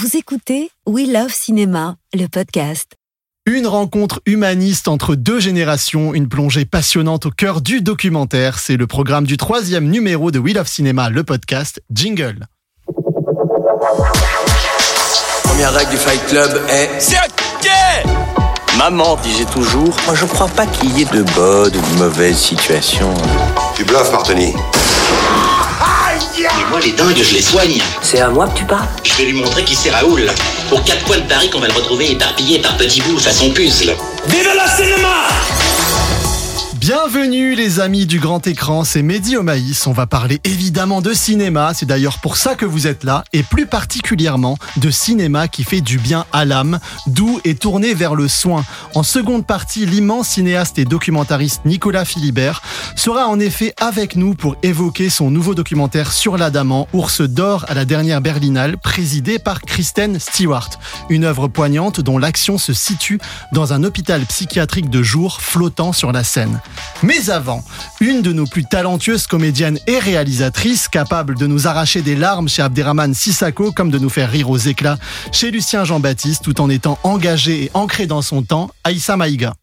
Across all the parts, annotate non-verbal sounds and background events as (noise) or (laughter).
Vous écoutez We Love Cinéma, le podcast. Une rencontre humaniste entre deux générations, une plongée passionnante au cœur du documentaire. C'est le programme du troisième numéro de We Love Cinéma, le podcast Jingle. Première règle du Fight Club est C'est ok Maman disait toujours Moi je crois pas qu'il y ait de bonnes ou de mauvaises situations. Tu bluffes, Martini. Mais moi, les dingues, je les soigne. C'est à moi que tu parles Je vais lui montrer qui c'est Raoul. Pour quatre coins de Paris qu'on va le retrouver éparpillé par petits bouts façon puzzle. Vive le cinéma Bienvenue les amis du grand écran, c'est Mehdi Omaïs. On va parler évidemment de cinéma, c'est d'ailleurs pour ça que vous êtes là, et plus particulièrement de cinéma qui fait du bien à l'âme, doux et tourné vers le soin. En seconde partie, l'immense cinéaste et documentariste Nicolas Philibert sera en effet avec nous pour évoquer son nouveau documentaire sur l'Adamant, Ours d'or à la dernière Berlinale, présidé par Kristen Stewart. Une œuvre poignante dont l'action se situe dans un hôpital psychiatrique de jour flottant sur la Seine. Mais avant, une de nos plus talentueuses comédiennes et réalisatrices, capable de nous arracher des larmes chez Abderrahman Sissako comme de nous faire rire aux éclats chez Lucien Jean-Baptiste tout en étant engagée et ancrée dans son temps, Aïssa Maïga.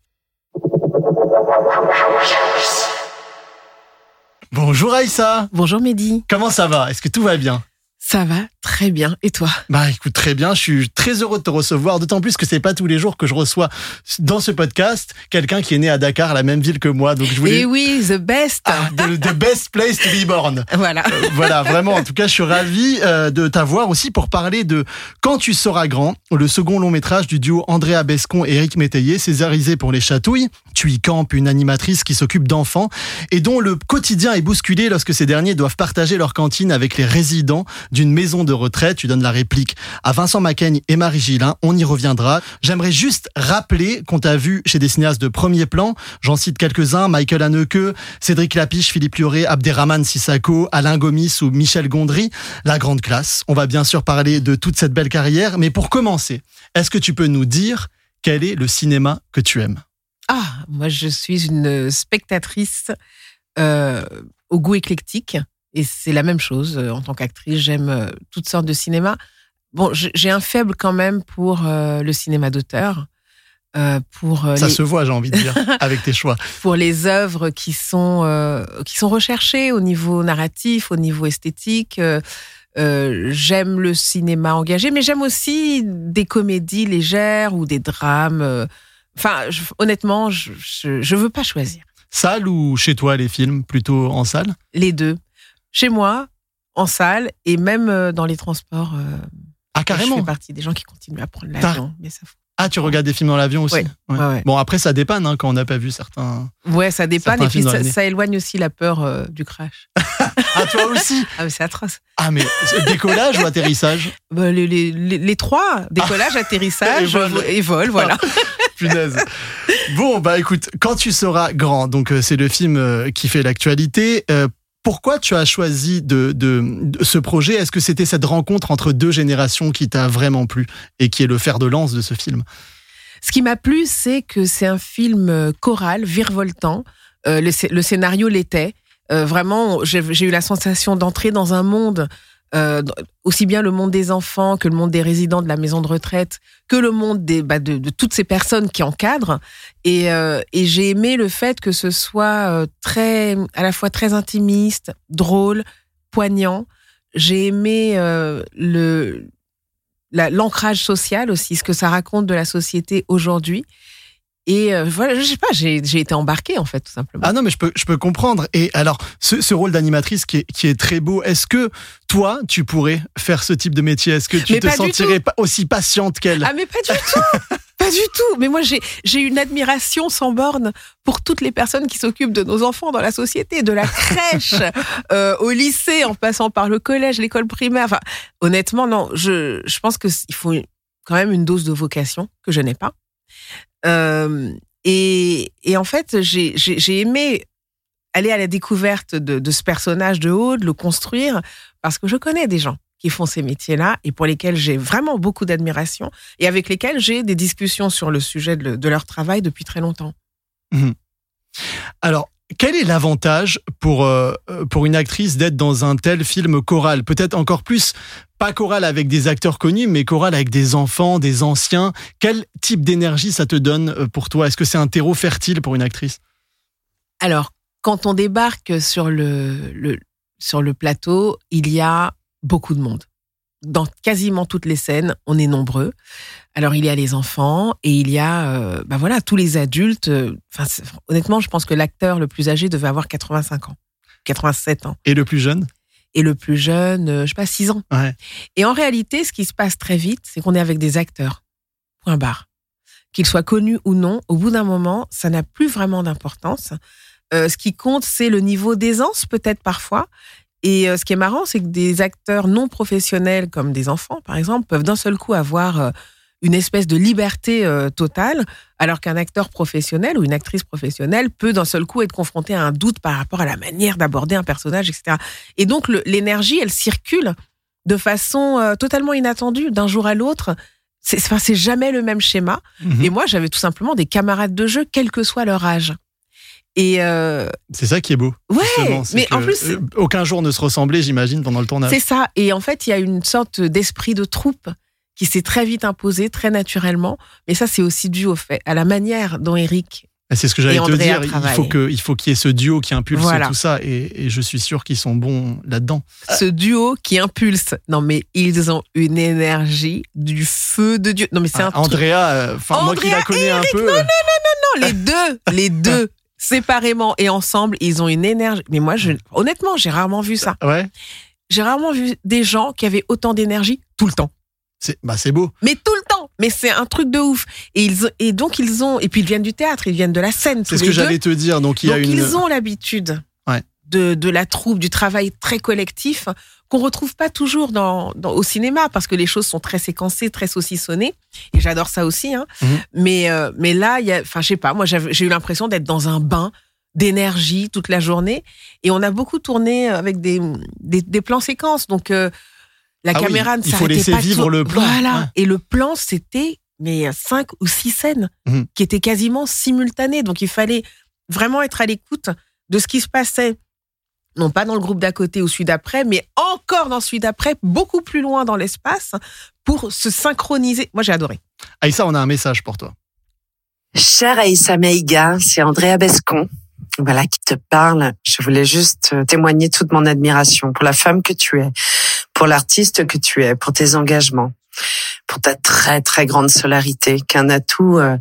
Bonjour Aïssa. Bonjour Mehdi. Comment ça va? Est-ce que tout va bien? Ça va très bien. Et toi? Bah écoute très bien, je suis très heureux de te recevoir, d'autant plus que c'est pas tous les jours que je reçois dans ce podcast quelqu'un qui est né à Dakar, la même ville que moi. Donc je voulais Et oui, the best. Ah, the, the best place to be born. (laughs) Voilà. Euh, voilà, vraiment. En tout cas, je suis ravi euh, de t'avoir aussi pour parler de Quand tu seras grand, le second long métrage du duo Andrea Bescon et Eric Métayer, césarisé pour les chatouilles. Tu y campes une animatrice qui s'occupe d'enfants et dont le quotidien est bousculé lorsque ces derniers doivent partager leur cantine avec les résidents d'une maison de retraite. Tu donnes la réplique à Vincent Macaigne et Marie Gillin. On y reviendra. J'aimerais juste rappeler qu'on t'a vu chez des cinéastes de premier plan. J'en cite quelques-uns. Michael Haneke, Cédric Lapiche, Philippe Lioré, Abderrahman Sissako, Alain Gomis ou Michel Gondry. La grande classe. On va bien sûr parler de toute cette belle carrière. Mais pour commencer, est-ce que tu peux nous dire quel est le cinéma que tu aimes? Ah, moi je suis une spectatrice euh, au goût éclectique. Et c'est la même chose euh, en tant qu'actrice. J'aime euh, toutes sortes de cinéma. Bon, j'ai un faible quand même pour euh, le cinéma d'auteur. euh, pour Ça les, se voit, j'ai envie de dire, (laughs) avec tes choix. pour les œuvres qui sont euh, qui sont recherchées au niveau narratif, au niveau esthétique. Euh, j'aime le cinéma engagé, mais j'aime aussi des comédies légères ou des drames. Enfin, je- honnêtement, je, je je veux pas choisir Salle ou chez toi les films Plutôt en salle? Les deux. Chez moi, en salle et même euh, dans les transports. euh, Ah, Je carrément fais partie des gens qui continuent à prendre l'avion. Mais ça, faut- Ah, tu regardes des films dans l'avion aussi Ouais, ouais, ouais. Bon, après, ça dépanne hein, quand on n'a pas vu certains. ouais, ça dépanne et puis ça, éloigne aussi la peur euh, du crash. (laughs) Ah, toi aussi Ah, mais c'est atroce. Ah, mais décollage ou atterrissage (laughs) Bah, les, les, les, les trois, décollage, atterrissage Et vol. et vol, voilà. Punaise. Bon, bah écoute, quand tu seras grand, donc euh, c'est le film euh, qui fait l'actualité. Pourquoi tu as choisi de, ce projet? Est-ce que c'était cette rencontre entre deux générations qui t'a vraiment plu et qui est le fer de lance de ce film? Ce qui m'a plu, c'est que c'est un film euh, choral, virevoltant. Euh, le, scé- le scénario l'était. Euh, vraiment, j'ai eu la sensation d'entrer dans un monde, euh, aussi bien le monde des enfants que le monde des résidents de la maison de retraite, que le monde des, bah, de, toutes ces personnes qui encadrent. Et, euh, et j'ai aimé le fait que ce soit euh, très, à la fois très intimiste, drôle, poignant. J'ai aimé l'ancrage social aussi, ce que ça raconte de la société aujourd'hui. Et euh, voilà, je sais pas, j'ai j'ai été embarquée en fait, tout simplement. Ah non, mais je peux, je peux comprendre. Et alors, ce, ce rôle d'animatrice qui est, qui est très beau, est-ce que toi, tu pourrais faire ce type de métier? Est-ce que tu Mais te sentirais pas aussi patiente qu'elle? Ah mais pas du tout Pas du tout Mais moi j'ai j'ai une admiration sans borne pour toutes les personnes qui s'occupent de nos enfants dans la société, de la crèche (laughs) euh, au lycée, en passant par le collège, l'école primaire. Enfin, honnêtement, non, je, je pense qu'il faut quand même une dose de vocation que je n'ai pas. Euh, et, en fait, j'ai aimé aller à la découverte de, ce personnage de haut, de le construire, parce que je connais des gens qui font ces métiers-là et pour lesquels j'ai vraiment beaucoup d'admiration et avec lesquels j'ai des discussions sur le sujet de, de leur travail depuis très longtemps. Alors, quel est l'avantage pour, euh, pour une actrice d'être dans un tel film choral? Peut-être encore plus, pas choral avec des acteurs connus, mais choral avec des enfants, des anciens. Quel type d'énergie ça te donne euh, pour toi? Est-ce que c'est un terreau fertile pour une actrice? Alors, quand on débarque sur le, sur le plateau, il y a beaucoup de monde dans quasiment toutes les scènes, on est nombreux. Alors il y a les enfants et il y a, euh, bah voilà, tous les adultes. Euh, enfin, honnêtement, je pense que l'acteur le plus âgé devait avoir 85 ans, 87 ans. Et le plus jeune? Et le plus jeune, euh, je sais pas, 6 ans. Et en réalité, ce qui se passe très vite, c'est qu'on est avec des acteurs. Point barre. Qu'ils soient connus ou non, au bout d'un moment, ça n'a plus vraiment d'importance. ce qui compte, c'est le niveau d'aisance, peut-être parfois, et euh, ce qui est marrant, c'est que des acteurs non professionnels, comme des enfants par exemple, peuvent d'un seul coup avoir euh, une espèce de liberté euh, totale, alors qu'un acteur professionnel ou une actrice professionnelle peut d'un seul coup être confronté à un doute par rapport à la manière d'aborder un personnage, etc. Et donc l'énergie, elle circule de façon totalement inattendue d'un jour à l'autre. C'est enfin, jamais le même schéma. Mhm. Et moi, j'avais tout simplement des camarades de jeu, quel que soit leur âge. Et euh, c'est ça qui est beau. Ouais, mais en plus, euh, aucun jour ne se ressemblait, j'imagine, pendant le tournage. C'est ça. Et en fait, il y a une sorte d'esprit de troupe qui s'est très vite imposé, très naturellement. Mais ça, c'est aussi dû au fait, à la manière dont Eric. C'est ce que j'allais te dire. Il faut que, il faut qu'il y ait ce duo qui impulse tout ça, et, je suis sûr qu'ils sont bons là-dedans. Ce duo qui impulse. Non, mais ils ont une énergie du feu de Dieu. Non, mais c'est un ah, Andrea, euh, enfin moi qui la connais un peu. Non, non, non, non, non, les deux, les (laughs) deux séparément et ensemble, ils ont une énergie. Mais moi, je, honnêtement, j'ai rarement vu ça. Ouais. J'ai rarement vu des gens qui avaient autant d'énergie tout le temps. C'est bah c'est beau. Mais tout le temps. Mais c'est un truc de ouf. Et ils et donc ils ont et puis ils viennent du théâtre, ils viennent de la scène. C'est ce que j'allais te dire. Donc il y a une. Ils ont l'habitude. De, de la troupe, du travail très collectif qu'on retrouve pas toujours dans, au cinéma parce que les choses sont très séquencées, très saucissonnées. Et j'adore ça aussi. Hein. Mhm. Mais, euh, mais là, il y a, enfin, je sais pas, moi, j'ai eu l'impression d'être dans un bain d'énergie toute la journée. Et on a beaucoup tourné avec des, des, plans séquences. Donc, euh, la ah caméra ne s'arrêtait pas. Il faut laisser vivre le plan. Voilà. Et le plan, c'était mais cinq ou six scènes mhm. qui étaient quasiment simultanées. Donc, il fallait vraiment être à l'écoute de ce qui se passait non pas dans le groupe d'à côté ou celui d'après, mais encore dans celui d'après, beaucoup plus loin dans l'espace, pour se synchroniser. Moi, j'ai adoré. Aïssa, on a un message pour toi. Cher Aïssa Meiga, c'est Andrea Bescon. Voilà, qui te parle. Je voulais juste euh, témoigner toute mon admiration pour la femme que tu es, pour l'artiste que tu es, pour tes engagements, pour ta très très grande solarité, qu'un atout euh,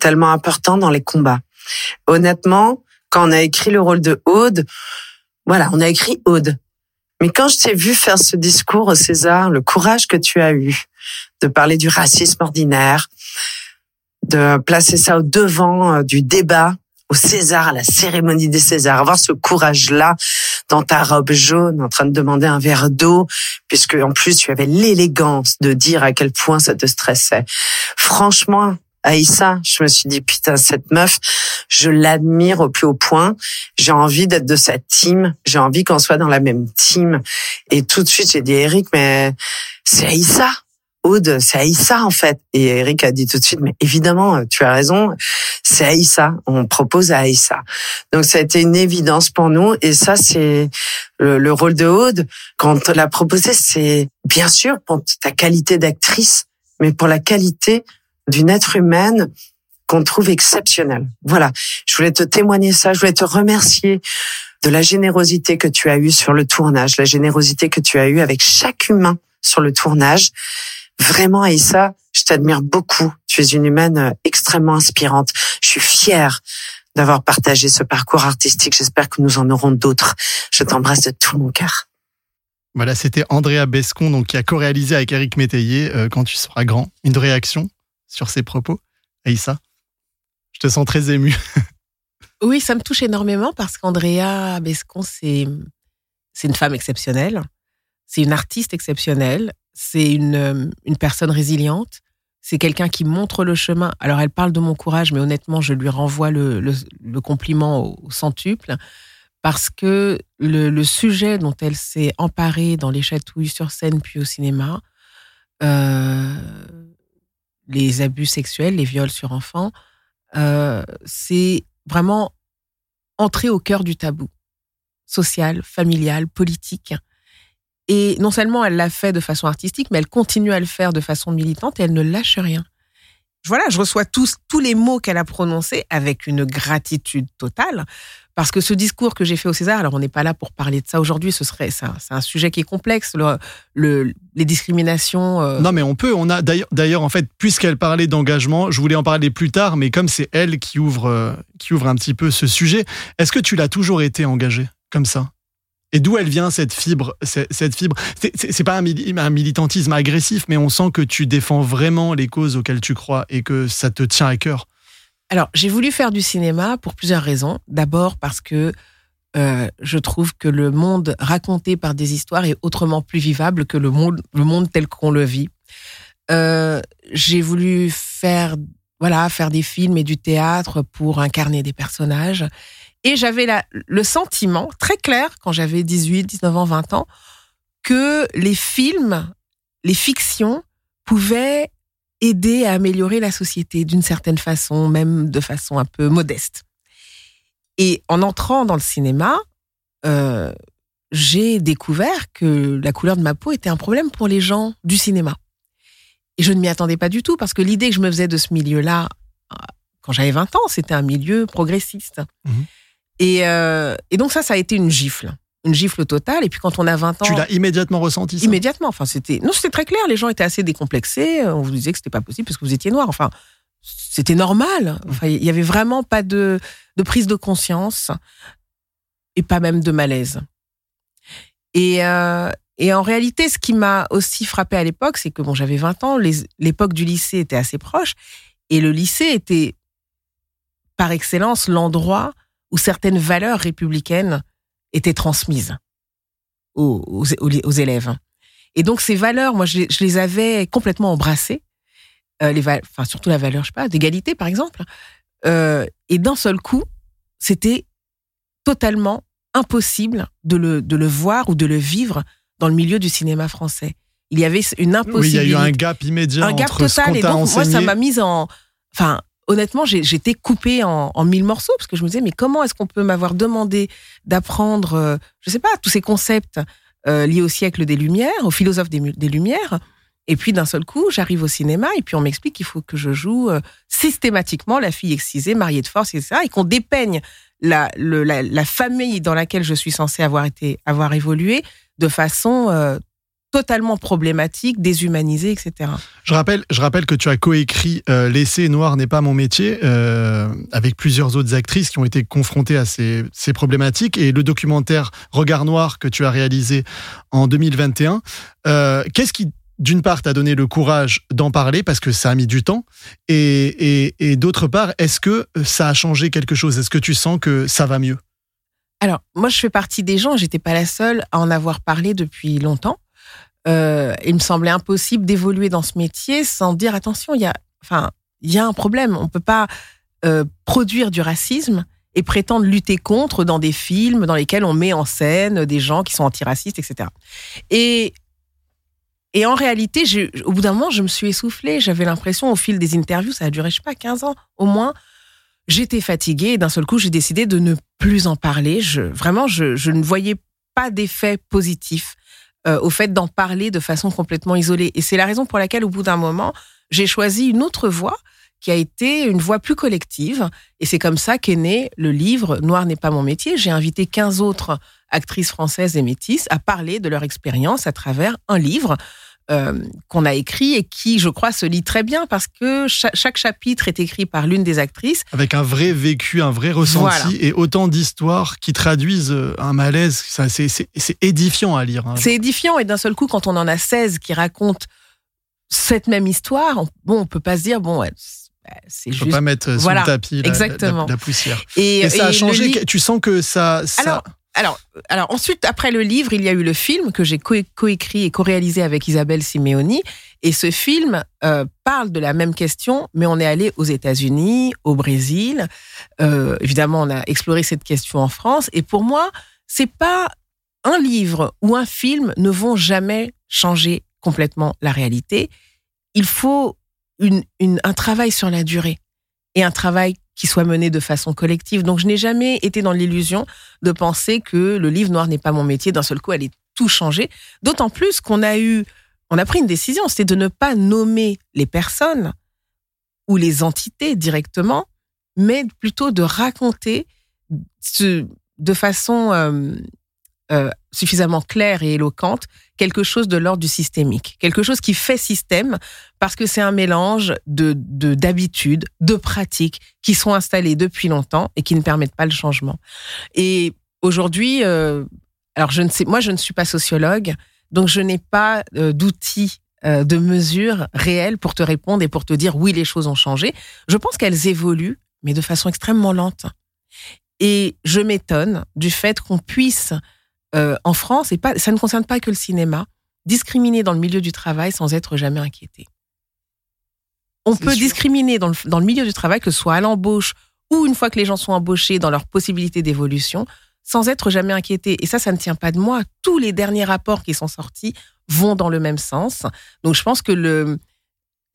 tellement important dans les combats. Honnêtement, quand on a écrit le rôle de Aude, voilà, on a écrit Aude. Mais quand je t'ai vu faire ce discours au César, le courage que tu as eu de parler du racisme ordinaire, de placer ça au devant euh, du débat au César, à la cérémonie des Césars, avoir ce courage-là dans ta robe jaune, en train de demander un verre d'eau, puisque en plus tu avais l'élégance de dire à quel point ça te stressait. Franchement, Aïssa, je me suis dit putain cette meuf, je l'admire au plus haut point. J'ai envie d'être de cette team. J'ai envie qu'on soit dans la même team. Et tout de suite j'ai dit Eric, mais c'est Aïssa. Aude, c'est Aïssa en fait. Et Eric a dit tout de suite, mais évidemment, tu as raison, c'est Aïssa. On propose à Aïssa. Donc ça a été une évidence pour nous. Et ça, c'est le, rôle de Aude. Quand on l'a proposé, c'est bien sûr pour ta qualité d'actrice, mais pour la qualité d'une être humaine qu'on trouve exceptionnelle. Voilà, je voulais te témoigner ça, je voulais te remercier de la générosité que tu as eue sur le tournage, la générosité que tu as eue avec chaque humain sur le tournage. Vraiment, Aïssa, je t'admire beaucoup. Tu es une humaine euh, extrêmement inspirante. Je suis fière d'avoir partagé ce parcours artistique. J'espère que nous en aurons d'autres. Je t'embrasse de tout mon cœur. Voilà, c'était Andrea Bescon donc, qui a co-réalisé avec Eric Métayer euh, Quand tu seras grand. Une réaction? Sur ses propos, Aïssa Je te sens très ému. (laughs) oui, ça me touche énormément parce qu'Andrea Bescon, c'est une femme exceptionnelle, c'est une artiste exceptionnelle, c'est une, une personne résiliente, c'est quelqu'un qui montre le chemin. Alors, elle parle de mon courage, mais honnêtement, je lui renvoie le, le, compliment au, centuple parce que le, le sujet dont elle s'est emparée dans les chatouilles sur scène puis au cinéma, euh, les abus sexuels, les viols sur enfants, euh, c'est vraiment entrer au cœur du tabou social, familial, politique. Et non seulement elle l'a fait de façon artistique, mais elle continue à le faire de façon militante et elle ne lâche rien. Voilà, je reçois tous, tous les mots qu'elle a prononcés avec une gratitude totale. Parce que ce discours que j'ai fait au César, alors on n'est pas là pour parler de ça aujourd'hui, ce serait c'est un, sujet qui est complexe, le, les discriminations. Euh. Non, mais on peut. On a d'ailleurs en fait, puisqu'elle parlait d'engagement, je voulais en parler plus tard, mais comme c'est elle qui ouvre euh, qui ouvre un petit peu ce sujet, est-ce que tu l'as toujours été engagée comme ça? Et d'où elle vient cette fibre Cette fibre, c'est pas un, militantisme agressif, mais on sent que tu défends vraiment les causes auxquelles tu crois et que ça te tient à cœur. Alors, j'ai voulu faire du cinéma pour plusieurs raisons. D'abord parce que euh, je trouve que le monde raconté par des histoires est autrement plus vivable que le monde, le monde tel qu'on le vit. Euh, j'ai voulu faire, voilà, faire des films et du théâtre pour incarner des personnages. Et j'avais le sentiment très clair, quand j'avais 18, 19 ans, 20 ans, que les films, les fictions pouvaient aider à améliorer la société d'une certaine façon, même de façon un peu modeste. Et en entrant dans le cinéma, euh, j'ai découvert que la couleur de ma peau était un problème pour les gens du cinéma. Et je ne m'y attendais pas du tout, parce que l'idée que je me faisais de ce milieu-là, euh, quand j'avais 20 ans, c'était un milieu progressiste. Mmh. Euh, et, donc ça, ça a été une gifle une gifle totale. Et puis quand on a 20 ans. Tu l'as immédiatement ressenti ça? Immédiatement. Enfin, c'était. Non, c'était très clair. Les gens étaient assez décomplexés. On vous disait que c'était pas possible parce que vous étiez noir. Enfin, c'était normal. Enfin, il y avait vraiment pas de, de prise de conscience et pas même de malaise. Et, euh, et en réalité, ce qui m'a aussi frappé à l'époque, c'est que bon, j'avais 20 ans, l'époque du lycée était assez proche, et le lycée était par excellence l'endroit où certaines valeurs républicaines étaient transmises aux, aux, élèves. Et donc ces valeurs, moi, je, les avais complètement embrassées. Euh, les enfin, surtout la valeur, je sais pas, d'égalité, par exemple. Euh, et d'un seul coup, c'était totalement impossible de le, de le voir ou de le vivre dans le milieu du cinéma français. Il y avait une impossibilité. Oui, il y a eu un gap immédiat un gap total, et donc, Moi, ça m'a mise en. Enfin, honnêtement, j'étais coupée en, mille morceaux parce que je me disais, mais comment est-ce qu'on peut m'avoir demandé d'apprendre, euh, je sais pas, tous ces concepts euh, liés au siècle des Lumières, aux philosophes des, Lumières et puis d'un seul coup, j'arrive au cinéma et puis on m'explique qu'il faut que je joue euh, systématiquement la fille excisée, mariée de force, etc. Et qu'on dépeigne la, la, famille dans laquelle je suis censée avoir été, avoir évolué de façon totalement problématique, déshumanisé, etc. Je rappelle, je rappelle que tu as coécrit euh, L'essai Noir n'est pas mon métier euh, avec plusieurs autres actrices qui ont été confrontées à ces, ces, problématiques et le documentaire Regard Noir que tu as réalisé en 2021. Euh, Qu'est-ce qui, d'une part, t'a donné le courage d'en parler parce que ça a mis du temps et, et, et d'autre part, est-ce que ça a changé quelque chose? Est-ce que tu sens que ça va mieux? Alors, moi, je fais partie des gens, j'étais pas la seule à en avoir parlé depuis longtemps. Euh, il me semblait impossible d'évoluer dans ce métier sans dire attention, il y a, enfin, il y a un problème. On peut pas euh, produire du racisme et prétendre lutter contre dans des films dans lesquels on met en scène des gens qui sont antiracistes, etc. Et en réalité, au bout d'un moment, je me suis essoufflée. J'avais l'impression, au fil des interviews, ça a duré, je sais pas, 15 ans au moins. J'étais fatiguée et d'un seul coup, j'ai décidé de ne plus en parler. Vraiment, je ne voyais pas d'effet positif euh, au fait d'en parler de façon complètement isolée. Et c'est la raison pour laquelle, au bout d'un moment, j'ai choisi une autre voie qui a été une voie plus collective. Et c'est comme ça qu'est né le livre Noir n'est pas mon métier. J'ai invité 15 autres actrices françaises et métisses à parler de leur expérience à travers un livre euh, qu'on a écrit et qui, je crois, se lit très bien parce que chaque, chapitre est écrit par l'une des actrices. Avec un vrai vécu, un vrai ressenti et autant d'histoires qui traduisent euh, un malaise. C'est édifiant à lire. Hein. C'est édifiant et d'un seul coup, quand on en a 16 qui racontent cette même histoire, on, bon, on peut pas se dire, bon, c'est juste. peut pas mettre sur le tapis la, poussière. Et, ça a changé. Tu sens que ça. ça alors, alors ensuite, après le livre, il y a eu le film que j'ai coécrit et co-réalisé avec Isabelle Simeoni. Et ce film euh, parle de la même question, mais on est allé aux États-Unis, au Brésil. Euh, évidemment, on a exploré cette question en France. Et pour moi, c'est pas un livre ou un film ne vont jamais changer complètement la réalité. Il faut un travail sur la durée et un travail qui soit mené de façon collective. Donc je n'ai jamais été dans l'illusion de penser que le livre noir n'est pas mon métier. D'un seul coup, elle est tout changé. D'autant plus qu'on a eu, on a pris une décision, c'était de ne pas nommer les personnes ou les entités directement, mais plutôt de raconter de façon euh, euh, suffisamment claire et éloquente quelque chose de l'ordre du systémique, quelque chose qui fait système parce que c'est un mélange de d'habitudes, de, pratiques qui sont installées depuis longtemps et qui ne permettent pas le changement. Et aujourd'hui, euh, alors je ne sais, moi je ne suis pas sociologue, donc je n'ai pas d'outils de mesure réelle pour te répondre et pour te dire oui les choses ont changé. Je pense qu'elles évoluent mais de façon extrêmement lente. Et je m'étonne du fait qu'on puisse, euh, en France, et pas, ça ne concerne pas que le cinéma, discriminer dans le milieu du travail sans être jamais inquiété. On peut discriminer dans le, dans le milieu du travail, que ce soit à l'embauche ou une fois que les gens sont embauchés dans leurs possibilités d'évolution, sans être jamais inquiété. Et ça, ça ne tient pas de moi. Tous les derniers rapports qui sont sortis vont dans le même sens. Donc je pense que le,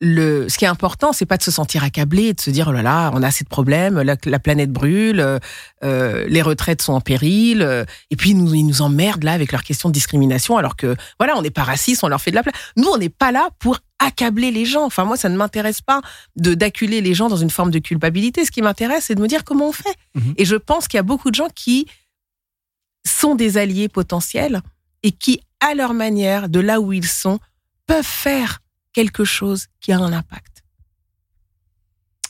le, ce qui est important, c'est pas de se sentir accablé, de se dire oh là là, on a assez de problèmes, la, planète brûle, euh, les retraites sont en péril, euh, et puis ils nous, ils nous emmerdent là avec leurs questions de discrimination, alors que voilà, on n'est pas raciste, on leur fait de la place. Nous, on n'est pas là pour accabler les gens. Enfin, moi, ça ne m'intéresse pas de d'acculer les gens dans une forme de culpabilité. Ce qui m'intéresse, c'est de me dire comment on fait. Mhm. Et je pense qu'il y a beaucoup de gens qui sont des alliés potentiels et qui, à leur manière, de là où ils sont, peuvent faire quelque chose qui a un impact.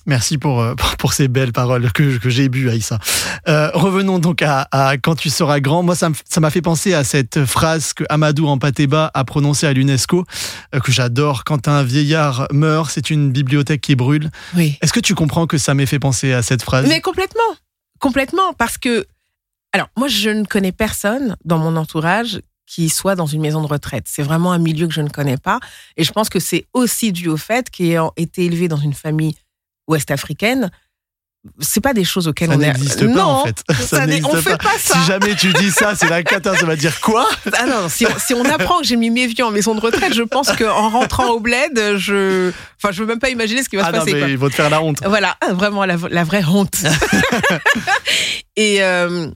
Merci pour, euh, (laughs) pour, ces belles paroles que, que j'ai bu, Aïssa. Euh, revenons donc à, Quand tu seras grand. Moi, ça m'a fait penser à cette phrase que Amadou Ampateba a prononcée à l'UNESCO, euh, que j'adore. Quand un vieillard meurt, c'est une bibliothèque qui brûle. Oui. Est-ce que tu comprends que ça m'ait fait penser à cette phrase? Mais complètement. Complètement. Parce que, alors, moi, je ne connais personne dans mon entourage qui soit dans une maison de retraite. C'est vraiment un milieu que je ne connais pas. Et je pense que c'est aussi dû au fait qu'ayant été élevé dans une famille ouest-africaine, c'est pas des choses auxquelles ça on n'existe pas en fait. Ça, on fait pas ça. Si jamais tu dis ça, c'est la cata. Ça va dire quoi? Ah non, si on, apprend que j'ai mis mes vieux en maison de retraite, je pense qu'en rentrant au bled, je, enfin, je veux même pas imaginer ce qui va se ah passer. Mais Ils vont te faire la honte. Voilà, vraiment la, vraie honte. (laughs) Et euh,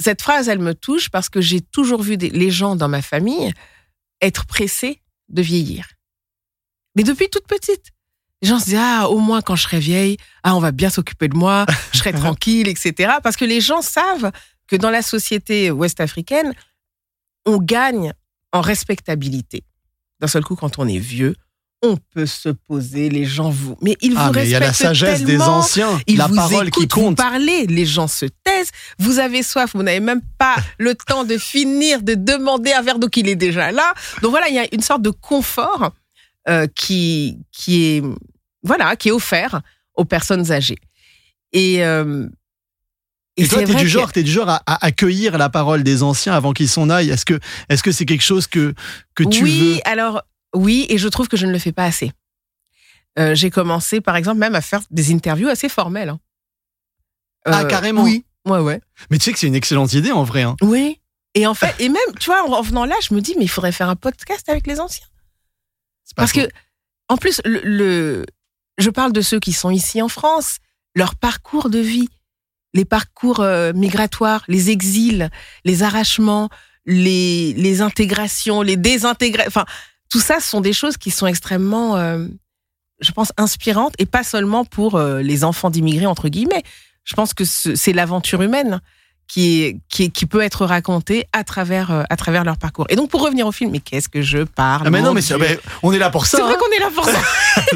cette phrase, elle me touche parce que j'ai toujours vu les gens dans ma famille être pressés de vieillir. Mais depuis toute petite. Les gens se disent, ah, au moins quand je serai vieille, ah, on va bien s'occuper de moi, (laughs) je serai tranquille, etc. Parce que les gens savent que dans la société ouest-africaine, on gagne en respectabilité. D'un seul coup, quand on est vieux, on peut se poser, les gens vous. Mais ils ah, vous mais Il y a la sagesse des anciens, ils la parole qui compte. Vous parlez, les gens se taisent. Vous avez soif, vous n'avez même pas (laughs) le temps de finir de demander un verre d'eau qu'il est déjà là. Donc voilà, il y a une sorte de confort euh, qui qui est voilà qui est offert aux personnes âgées. Et euh, et, toi, t'es du genre, es du genre à, accueillir la parole des anciens avant qu'ils s'en aillent. Est-ce que, est-ce que c'est quelque chose que que tu oui, veux? Oui, alors oui, et je trouve que je ne le fais pas assez. Euh, j'ai commencé, par exemple, même à faire des interviews assez formelles. Hein. ah, euh, carrément Oui, ouais, ouais. Mais tu sais que c'est une excellente idée en vrai. Hein. Oui. Et en fait, et même, tu vois, en venant là, je me dis, mais il faudrait faire un podcast avec les anciens. Parce que, en plus, le, je parle de ceux qui sont ici en France, leur parcours de vie, les parcours euh, migratoires, les exils, les arrachements, les, les intégrations, les désintégrations. Enfin, tout ça sont des choses qui sont extrêmement, euh, je pense, inspirantes et pas seulement pour euh, les enfants d'immigrés entre guillemets. Je pense que c'est l'aventure humaine qui, est, qui, qui, peut être racontée à travers, euh, à travers leur parcours. Et donc, pour revenir au film, mais qu'est-ce que je parle ah mais non, mais, on est là pour ça. C'est vrai hein. qu'on est là pour ça.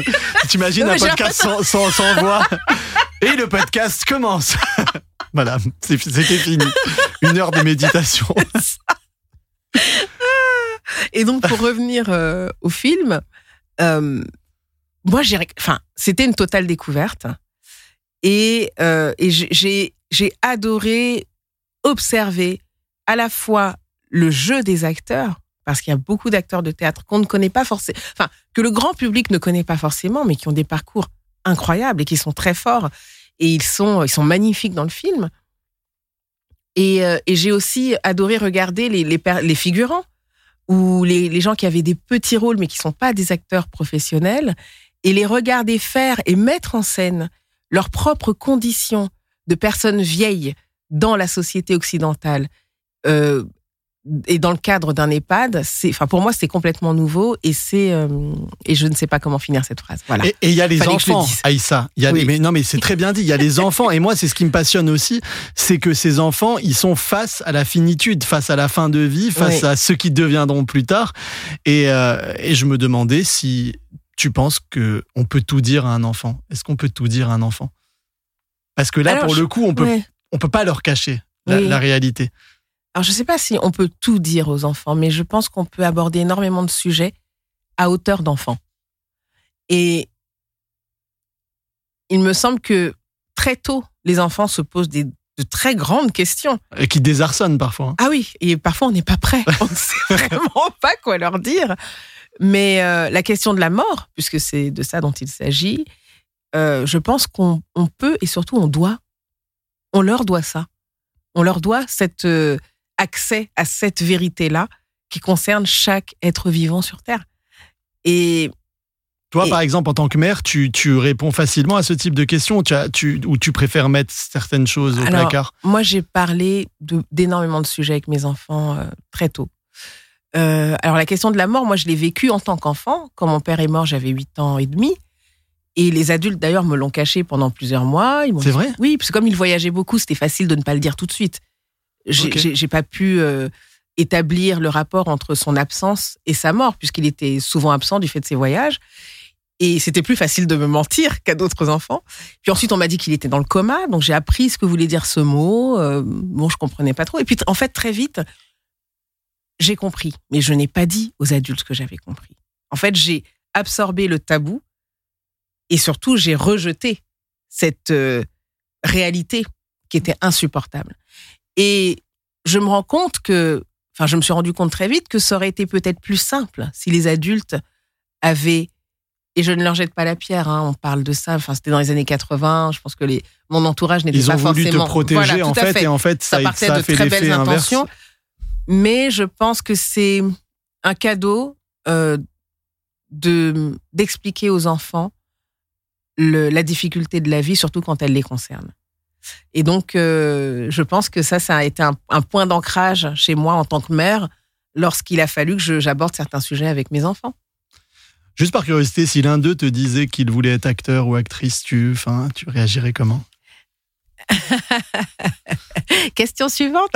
(laughs) (laughs) T'imagines un podcast sans, sans, sans voix (laughs) Et le podcast commence. voilà, c'était fini. Une heure de méditation. (laughs) Et donc, pour revenir euh, au film, euh, moi, j'ai, enfin, c'était une totale découverte. Et, euh, et j'ai, j'ai adoré observer à la fois le jeu des acteurs, parce qu'il y a beaucoup d'acteurs de théâtre qu'on ne connaît pas forcément, enfin, que le grand public ne connaît pas forcément, mais qui ont des parcours incroyables et qui sont très forts. Et ils sont, ils sont magnifiques dans le film. Et, et j'ai aussi adoré regarder les, les, les figurants ou les, gens qui avaient des petits rôles mais qui sont pas des acteurs professionnels et les regarder faire et mettre en scène leurs propres conditions de personnes vieilles dans la société occidentale euh, et dans le cadre d'un EHPAD, c'est, enfin pour moi c'est complètement nouveau et c'est euh, et je ne sais pas comment finir cette phrase. Voilà. Et il y a les Fallait enfants. Aïssa. Il y a Oui. des- mais non, mais c'est très bien dit. Il y a les enfants. Et moi, c'est ce qui me passionne aussi, c'est que ces enfants, ils sont face à la finitude, face à la fin de vie, face Oui. à ceux qui deviendront plus tard. Et, euh, et je me demandais si tu penses que on peut tout dire à un enfant. Est-ce qu'on peut tout dire à un enfant? Parce que là, Alors, pour je- le coup, on peut, Ouais. on peut pas leur cacher la, Oui. la réalité. Alors je sais pas si on peut tout dire aux enfants, mais je pense qu'on peut aborder énormément de sujets à hauteur d'enfant. Et il me semble que très tôt, les enfants se posent des, de très grandes questions. Et qui désarçonnent parfois. hein. Ah oui, et parfois on n'est pas prêt. (laughs) On ne sait vraiment pas quoi leur dire. Mais euh, la question de la mort, puisque c'est de ça dont il s'agit, euh, je pense qu'on on peut et surtout on doit, on leur doit ça. On leur doit cet euh, accès à cette vérité-là qui concerne chaque être vivant sur Terre. Et Toi, Et- par exemple, en tant que mère, tu, tu réponds facilement à ce type de questions ou tu, as- tu- ou tu préfères mettre certaines choses au Alors, placard? Moi, j'ai parlé d'énormément de sujets avec mes enfants euh, très tôt. Euh, alors, la question de la mort, moi, je l'ai vécue en tant qu'enfant. Quand mon père est mort, j'avais 8 ans et demi. Et les adultes, d'ailleurs, me l'ont caché pendant plusieurs mois. C'est vrai? Oui, parce que comme il voyageait beaucoup, c'était facile de ne pas le dire tout de suite. J'ai Ok. j'ai- j'ai pas pu euh, établir le rapport entre son absence et sa mort, puisqu'il était souvent absent du fait de ses voyages. Et c'était plus facile de me mentir qu'à d'autres enfants. Puis ensuite, on m'a dit qu'il était dans le coma, donc j'ai appris ce que voulait dire ce mot. Euh, bon, je comprenais pas trop. Et puis, en fait, très vite, j'ai compris, mais je n'ai pas dit aux adultes que j'avais compris. En fait, j'ai absorbé le tabou et surtout, j'ai rejeté cette euh, réalité qui était insupportable. Et je me rends compte que, enfin, je me suis rendu compte très vite que ça aurait été peut-être plus simple si les adultes avaient, et je ne leur jette pas la pierre, hein, on parle de ça, enfin, c'était dans les années 80, je pense que les, mon entourage n'était Ils pas ont voulu forcément. te protéger Voilà, en fait, et en fait ça, ça partait ça a de fait très belles inverse. intentions. Mais je pense que c'est un cadeau euh, de d'expliquer aux enfants le, la difficulté de la vie, surtout quand elle les concerne. Et donc, euh, je pense que ça, ça a été un, un point d'ancrage chez moi en tant que mère lorsqu'il a fallu que j'aborde certains sujets avec mes enfants. Juste par curiosité, si l'un d'eux te disait qu'il voulait être acteur ou actrice, tu, enfin, tu réagirais comment? (laughs) Question suivante.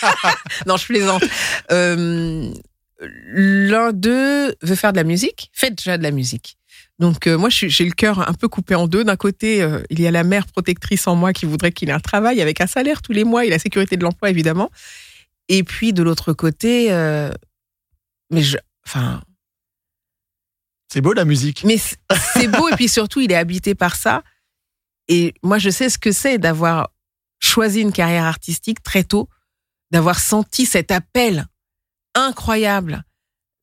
(laughs) non, je plaisante. Euh, L'un d'eux veut faire de la musique, fait déjà de la musique. Donc euh, moi, j'ai le cœur un peu coupé en deux. D'un côté, euh, il y a la mère protectrice en moi qui voudrait qu'il ait un travail avec un salaire tous les mois et la sécurité de l'emploi, évidemment. Et puis de l'autre côté, euh, mais je, enfin, C'est beau la musique. mais c'est beau et puis surtout, il est habité par ça. Et moi, je sais ce que c'est d'avoir choisi une carrière artistique très tôt, d'avoir senti cet appel incroyable.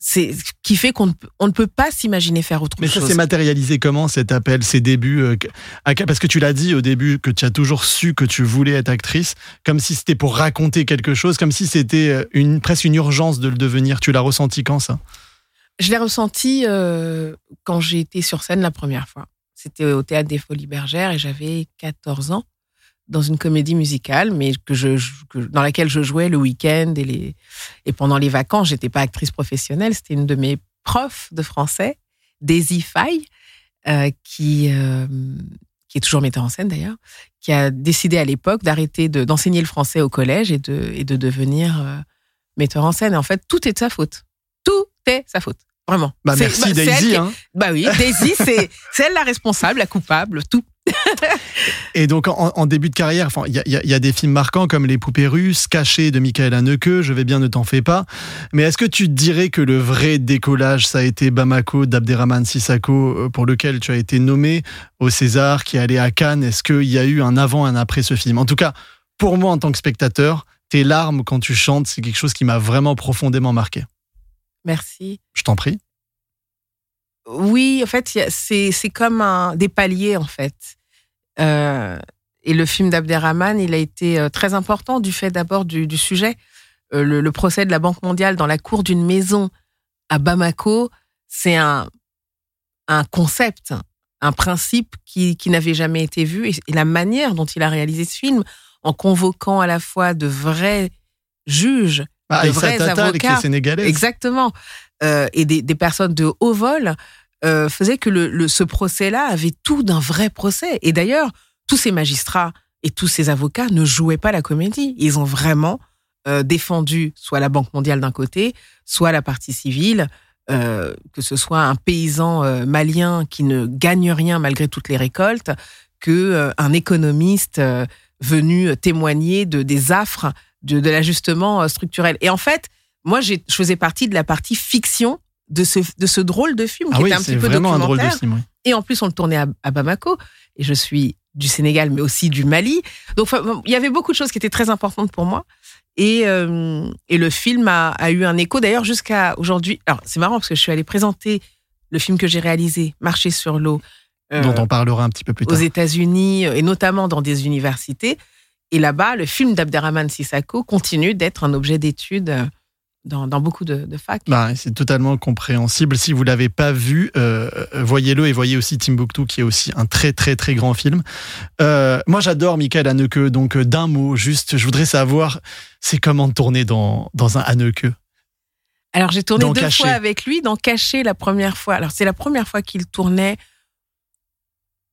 C'est ce qui fait qu'on ne, peut- on ne peut pas s'imaginer faire autre Mais ça chose. s'est matérialisé comment cet appel, ces débuts euh, Parce que tu l'as dit au début que tu as toujours su que tu voulais être actrice, comme si c'était pour raconter quelque chose, comme si c'était euh, une, presque une urgence de le devenir. Tu l'as ressenti quand ça? Je l'ai ressenti euh, quand j'ai été sur scène la première fois. C'était au théâtre des Folies Bergères et j'avais 14 ans dans une comédie musicale, mais que je, que- dans laquelle je jouais le week-end et, les, et pendant les vacances. J'étais pas actrice professionnelle, c'était une de mes profs de français, Daisy Faye, euh, qui, euh, qui est toujours metteur en scène d'ailleurs, qui a décidé à l'époque d'arrêter de- d'enseigner le français au collège et de, et de devenir euh, metteur en scène. Et en fait, tout est de sa faute. Tout est sa faute. Vraiment. Bah C'est- merci bah, Daisy. qui- hein. Bah oui, Daisy, c'est c'est elle la responsable, la coupable, tout. (laughs) Et donc en, en début de carrière, il y a, y y des films marquants comme Les Poupées Russes, Caché de Michael Haneke, Je vais bien, ne t'en fais pas. Mais est-ce que tu dirais que le vrai décollage, ça a été Bamako d'Abderrahman Sissako, euh, pour lequel tu as été nommé au César, qui est allé à Cannes? Est-ce qu'il y a eu un avant, un après ce film? En tout cas, pour moi en tant que spectateur, tes larmes quand tu chantes, c'est quelque chose qui m'a vraiment profondément marqué. Merci. Je t'en prie. Oui, en fait, c'est comme un, des paliers, en fait. Euh, et le film d'Abderrahman, il a été euh, très important du fait d'abord du, du sujet. Euh, le, le procès de la Banque mondiale dans la cour d'une maison à Bamako, c'est un, un concept, un principe qui, qui n'avait jamais été vu et, la manière dont il a réalisé ce film en convoquant à la fois de vrais juges, Ah, de vrais Tata, avec les avocats, Sénégalaises. exactement, euh, et des, des personnes de haut vol, euh, faisait que ce procès-là avait tout d'un vrai procès. Et d'ailleurs, tous ces magistrats et tous ces avocats ne jouaient pas la comédie. Ils ont vraiment euh, défendu soit la Banque mondiale d'un côté, soit la partie civile, euh, que ce soit un paysan malien qui ne gagne rien malgré toutes les récoltes, que un économiste venu témoigner de des affres de, de l'ajustement structurel. Et en fait, moi, je faisais partie de la partie fiction de ce, de ce drôle de film Ah qui oui, était un petit peu un drôle de documentaire. film. oui. Et en plus, on le tournait à, à Bamako. Et je suis du Sénégal, mais aussi du Mali. Donc, il y avait beaucoup de choses qui étaient très importantes pour moi. Et, euh, et le film a, a eu un écho, d'ailleurs, jusqu'à aujourd'hui. Alors, c'est marrant parce que je suis allée présenter le film que j'ai réalisé, Marcher sur l'eau, euh, Dont on parlera un petit peu plus aux tard. États-Unis, et notamment dans des universités. Et là-bas, le film d'Abderrahman Sissako continue d'être un objet d'étude euh, dans, dans beaucoup de, de facs. Bah, c'est totalement compréhensible. Si vous l'avez pas vu, euh, voyez-le et voyez aussi Timbuktu, qui est aussi un très très très grand film. Euh, moi, j'adore Michael Haneke. Donc, euh, d'un mot, juste, je voudrais savoir, c'est comment tourner dans dans un Haneke? Alors j'ai tourné Dans deux Caché. fois avec lui, dans Caché la première fois. Alors c'est la première fois qu'il tournait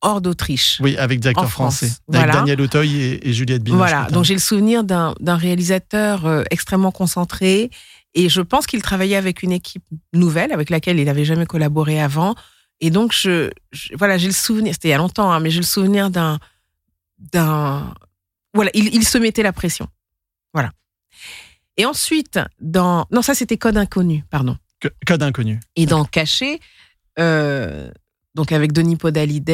hors d'Autriche. Oui, avec des acteurs France, français, avec voilà. Daniel Auteuil et, et Juliette Binoche. Voilà, notamment. donc j'ai le souvenir d'un d'un réalisateur euh, extrêmement concentré et je pense qu'il travaillait avec une équipe nouvelle avec laquelle il n'avait jamais collaboré avant. Et donc je, je- voilà, j'ai le souvenir, c'était il y a longtemps, hein, mais j'ai le souvenir d'un d'un voilà, il, il se mettait la pression. Voilà. Et ensuite dans non ça c'était Code inconnu, pardon. Que- Code inconnu. Et dans Caché, euh, donc avec Denis Podalides,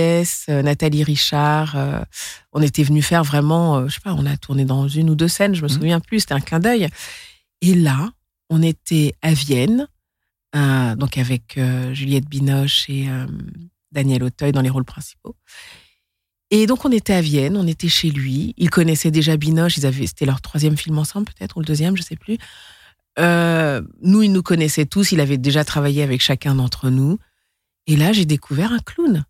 euh, Nathalie Richard, euh, on était venu faire vraiment, je sais pas, on a tourné dans une ou deux scènes, je me Mhm. souviens plus, c'était un clin d'œil. Et là, on était à Vienne, euh, donc avec euh, Juliette Binoche et euh, Daniel Auteuil dans les rôles principaux. Et donc on était à Vienne, on était chez lui. Ils connaissaient déjà Binoche, ils avaient, c'était leur troisième film ensemble peut-être ou le deuxième, je sais plus. Nous, il nous connaissait tous, il avait déjà travaillé avec chacun d'entre nous. Et là, j'ai découvert un clown.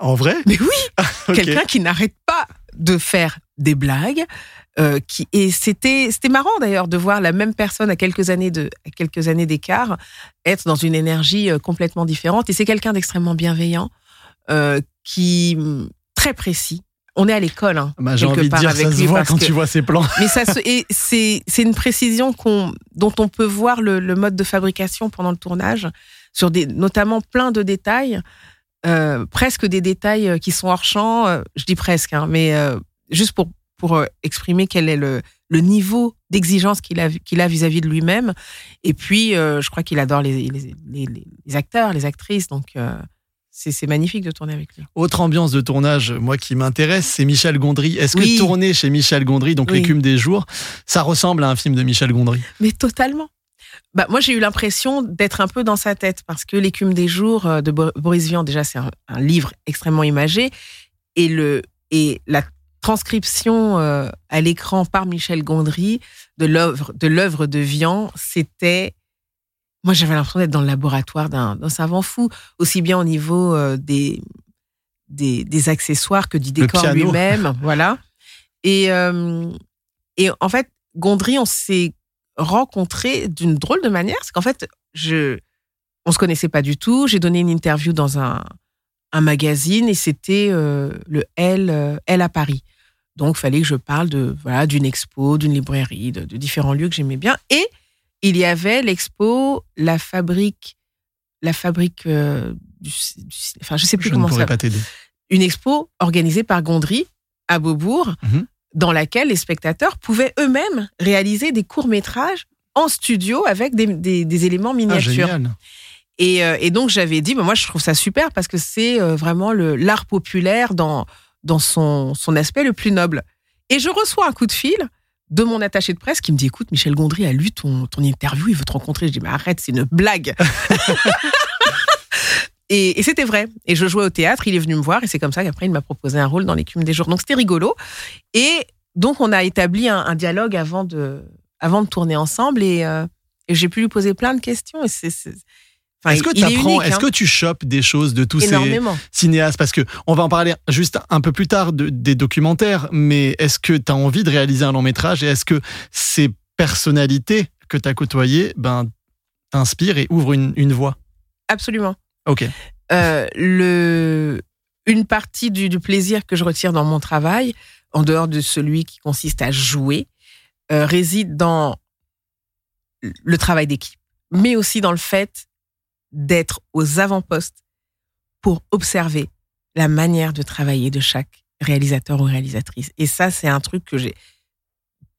En vrai? Mais oui, (laughs) quelqu'un qui n'arrête pas de faire des blagues. euh, qui, et c'était c'était marrant d'ailleurs de voir la même personne à quelques années de à quelques années d'écart être dans une énergie euh, complètement différente. Et c'est quelqu'un d'extrêmement bienveillant, euh, qui très précis. On est à l'école, hein, Bah, J'ai envie de part dire, avec ça se voit quand que- tu vois ses plans. mais ça se, et c'est c'est une précision qu'on dont on peut voir le, le mode de fabrication pendant le tournage sur des notamment plein de détails euh, presque des détails euh, qui sont hors champ euh, je dis presque hein, mais euh, juste pour pour exprimer quel est le le niveau d'exigence qu'il a qu'il a vis-à-vis de lui-même et puis je crois qu'il adore les les, les, les acteurs les actrices donc c'est c'est magnifique de tourner avec lui Autre ambiance de tournage, moi qui m'intéresse, c'est Michel Gondry. Est-ce Oui. que tourner chez Michel Gondry, donc Oui. l'écume des jours, ça ressemble à un film de Michel Gondry? Mais totalement. Bah, moi, j'ai eu l'impression d'être un peu dans sa tête parce que L'écume des jours euh, de Bo- Boris Vian, déjà, c'est un, un livre extrêmement imagé. Et, le, et la transcription euh, à l'écran par Michel Gondry de l'œuvre de, l'œuvre de Vian, c'était. Moi, j'avais l'impression d'être dans le laboratoire d'un, d'un savant fou, aussi bien au niveau euh, des, des, des accessoires que du décor lui-même. voilà. Et, euh, et en fait, Gondry, on s'est rencontrés d'une drôle de manière. C'est qu'en fait, je, on se connaissait pas du tout. J'ai donné une interview dans un, un magazine et c'était euh, le L, euh, L à Paris. Donc, il fallait que je parle de voilà d'une expo, d'une librairie, de, de différents lieux que j'aimais bien. Et il y avait l'expo, la fabrique, la fabrique euh, du, du- enfin, je sais plus Je ne comment pourrais ça pas t'aider. une expo organisée par Gondry à Beaubourg, Mhm. Dans laquelle les spectateurs pouvaient eux-mêmes réaliser des courts-métrages en studio avec des, des- des éléments Ah, miniatures. génial. et, euh, et donc j'avais dit, bah, moi je trouve ça super parce que c'est euh, vraiment l'art populaire dans, dans son, son aspect le plus noble. Et je reçois un coup de fil de mon attaché de presse qui me dit, écoute, Michel Gondry a lu ton, ton interview, il veut te rencontrer. Je dis, mais arrête, c'est une blague. (laughs) Et, et c'était vrai. Et je jouais au théâtre, il est venu me voir et c'est comme ça qu'après il m'a proposé un rôle dans l'écume des jours. Donc c'était rigolo. Et donc on a établi un, un dialogue avant de, avant de tourner ensemble et, euh, et j'ai pu lui poser plein de questions. Et c'est, c'est- Enfin, est-ce que, t'apprends- unique, est-ce hein. que tu chopes des choses de tous ces cinéastes? Parce que on va en parler juste un peu plus tard de- des documentaires, mais est-ce que tu as envie de réaliser un long métrage et est-ce que ces personnalités que tu as côtoyées ben, t'inspirent et ouvrent une, une voie? Absolument. Ok. Euh, le, une partie du, plaisir que je retire dans mon travail, en dehors de celui qui consiste à jouer, euh, réside dans le travail d'équipe, mais aussi dans le fait d'être aux avant-postes pour observer la manière de travailler de chaque réalisateur ou réalisatrice. Et ça, c'est un truc que j'ai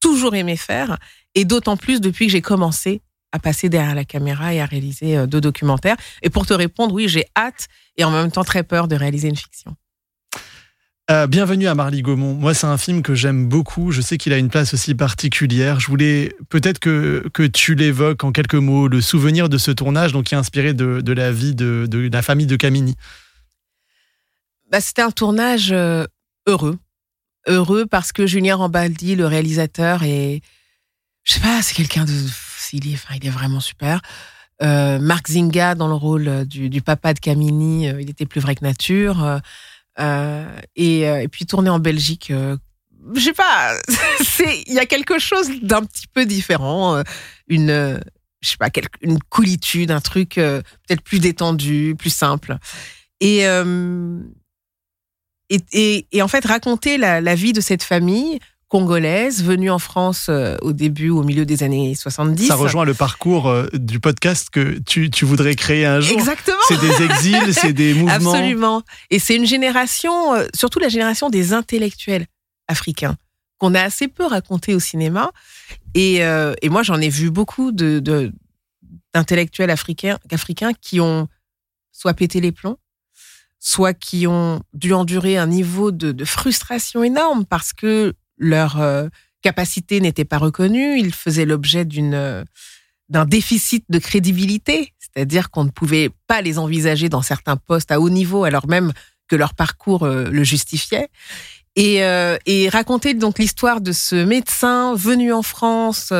toujours aimé faire, et d'autant plus depuis que j'ai commencé à passer derrière la caméra et à réaliser euh, deux documentaires. Et pour te répondre, oui, j'ai hâte et en même temps très peur de réaliser une fiction. Euh, bienvenue à Marly Gaumont. Moi, c'est un film que j'aime beaucoup. Je sais qu'il a une place aussi particulière. Je voulais peut-être que, que tu l'évoques en quelques mots, le souvenir de ce tournage, donc qui est inspiré de, de la vie de, de la famille de Camini. Bah, C'était un tournage euh, heureux. Heureux parce que Julien Rambaldi, le réalisateur, est. Je sais pas, c'est quelqu'un de. Il est, vraiment super. Euh, Marc Zinga, dans le rôle euh, du, papa de Camini, euh, il était plus vrai que nature. Euh, et, puis tourner en Belgique, euh, je sais pas, (laughs) il y a quelque chose d'un petit peu différent, une je sais pas une un truc peut-être plus détendu, plus simple. Et et, en fait raconter la vie de cette famille congolaise venue en France euh, au début, au milieu des années 70. Ça rejoint le parcours euh, du podcast que tu, tu voudrais créer un jour. Exactement. C'est des exils, (laughs) c'est des mouvements. Absolument. Et c'est une génération, euh, surtout la génération des intellectuels africains, qu'on a assez peu raconté au cinéma. Et, euh, et moi, j'en ai vu beaucoup de- d'intellectuels africains, africains qui ont soit pété les plombs, soit qui ont dû endurer un niveau de, de frustration énorme parce que leur euh, capacité n'était pas reconnue. Ils faisaient l'objet euh, d'un déficit de crédibilité, c'est-à-dire qu'on ne pouvait pas les envisager dans certains postes à haut niveau, alors même que leur parcours euh, le justifiait. Et, euh, et raconter donc l'histoire de ce médecin venu en France,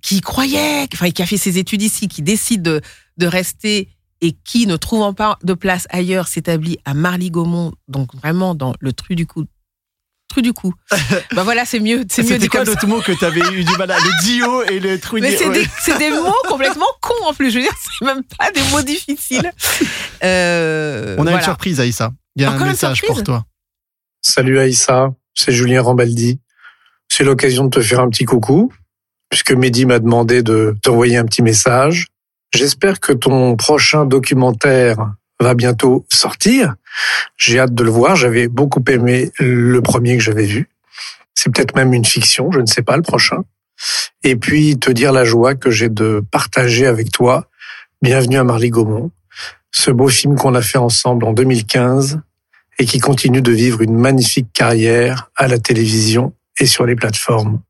qui croyait, enfin qui a fait ses études ici, qui décide de, rester et qui, ne trouvant pas de place ailleurs, s'établit à Marly-Gaumont, donc vraiment dans le tru du cou. Tru du cou. (laughs) ben voilà, c'est mieux, c'est mieux C'était quoi comme ça. l'autre mot que tu avais eu du mal à Le dio et le trou Mais c'est des, c'est des (laughs) mots complètement cons en plus. Je veux dire, c'est même pas des mots difficiles. (laughs) Euh, On a une surprise, Aïssa. Il y a Encore un message pour toi. Salut Aïssa, c'est Julien Rambaldi. C'est l'occasion de te faire un petit coucou, puisque Mehdi m'a demandé de t'envoyer un petit message. J'espère que ton prochain documentaire va bientôt sortir. J'ai hâte de le voir. J'avais beaucoup aimé le premier que j'avais vu. C'est peut-être même une fiction, je ne sais pas, le prochain. Et puis te dire la joie que j'ai de partager avec toi Bienvenue à Marly Gaumont, ce beau film qu'on a fait ensemble en 2015 et qui continue de vivre une magnifique carrière à la télévision et sur les plateformes.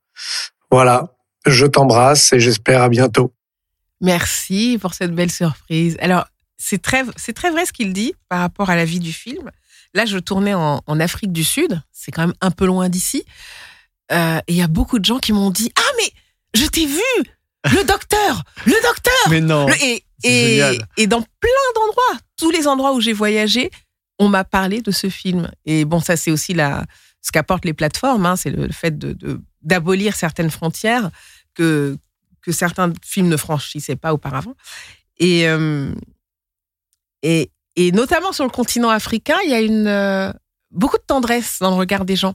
Voilà, je t'embrasse et j'espère à bientôt. Merci pour cette belle surprise. Alors, c'est très, c'est très vrai ce qu'il dit par rapport à la vie du film. Là, je tournais en, en Afrique du Sud. C'est quand même un peu loin d'ici. Euh, et il y a beaucoup de gens qui m'ont dit Ah, mais je t'ai vu Le (laughs) docteur Le docteur Mais non. Le- et, et, dans plein d'endroits, tous les endroits où j'ai voyagé, on m'a parlé de ce film. Et bon, ça, c'est aussi la, ce qu'apportent les plateformes, hein, c'est le, le fait de, de- d'abolir certaines frontières que, que certains films ne franchissaient pas auparavant. Et, euh, et, et notamment sur le continent africain, il y a une, euh, beaucoup de tendresse dans le regard des gens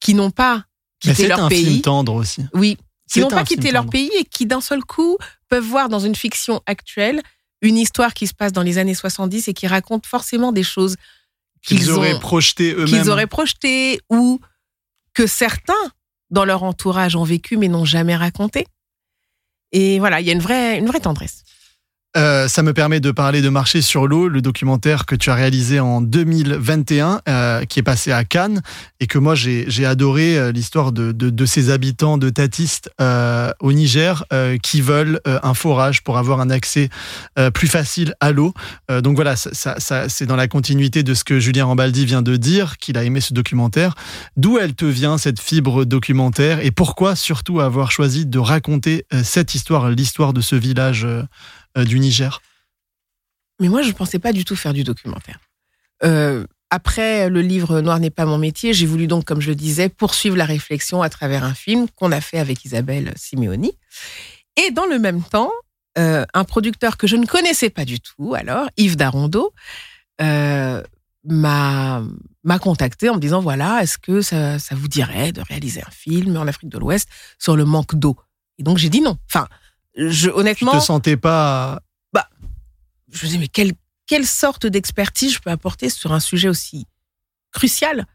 qui n'ont pas quitté c'est leur un pays. film tendre aussi. Oui, qui C'est n'ont un pas quitté leur pays et qui d'un seul coup peuvent voir dans une fiction actuelle une histoire qui se passe dans les années 70 et qui raconte forcément des choses Qu'ils auraient ont- projeté eux-mêmes. qu'ils auraient projetées ou que certains dans leur entourage ont vécu mais n'ont jamais raconté. Et voilà, il y a une vraie, une vraie tendresse. Euh, ça me permet de parler de Marcher sur l'eau, le documentaire que tu as réalisé en 2021, euh, qui est passé à Cannes, et que moi j'ai adoré euh, l'histoire de, de, de ces habitants de Tatiste euh, au Niger euh, qui veulent euh, un forage pour avoir un accès plus facile à l'eau. Donc voilà, ça, ça, ça- c'est dans la continuité de ce que Julien Rambaldi vient de dire, qu'il a aimé ce documentaire. D'où elle te vient cette fibre documentaire et pourquoi surtout avoir choisi de raconter cette histoire, l'histoire de ce village du Niger Mais moi, je ne pensais pas du tout faire du documentaire. Euh, après le livre Noir n'est pas mon métier, j'ai voulu donc, comme je le disais, poursuivre la réflexion à travers un film qu'on a fait avec Isabelle Simeoni. Et dans le même temps, euh, un producteur que je ne connaissais pas du tout, alors Yves Darondo, euh, m'a m'a contacté en me disant voilà est-ce que ça, ça vous dirait de réaliser un film en Afrique de l'Ouest sur le manque d'eau? Et donc j'ai dit non enfin je honnêtement Tu te sentais pas bah je me disais mais quelle quelle sorte d'expertise je peux apporter sur un sujet aussi crucial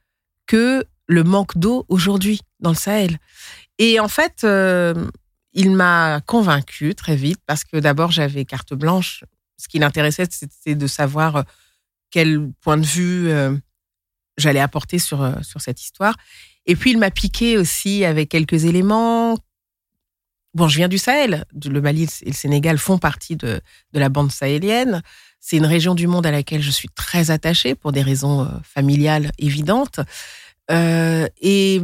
que le manque d'eau aujourd'hui dans le Sahel? Et en fait euh, il m'a convaincu très vite parce que d'abord j'avais carte blanche ce qui l'intéressait c'était de savoir quel point de vue euh, j'allais apporter sur, euh, sur cette histoire. Et puis, il m'a piqué aussi avec quelques éléments. Bon, je viens du Sahel. Le Mali et le Sénégal font partie de, de la bande sahélienne. C'est une région du monde à laquelle je suis très attachée pour des raisons euh, familiales évidentes. Euh, et,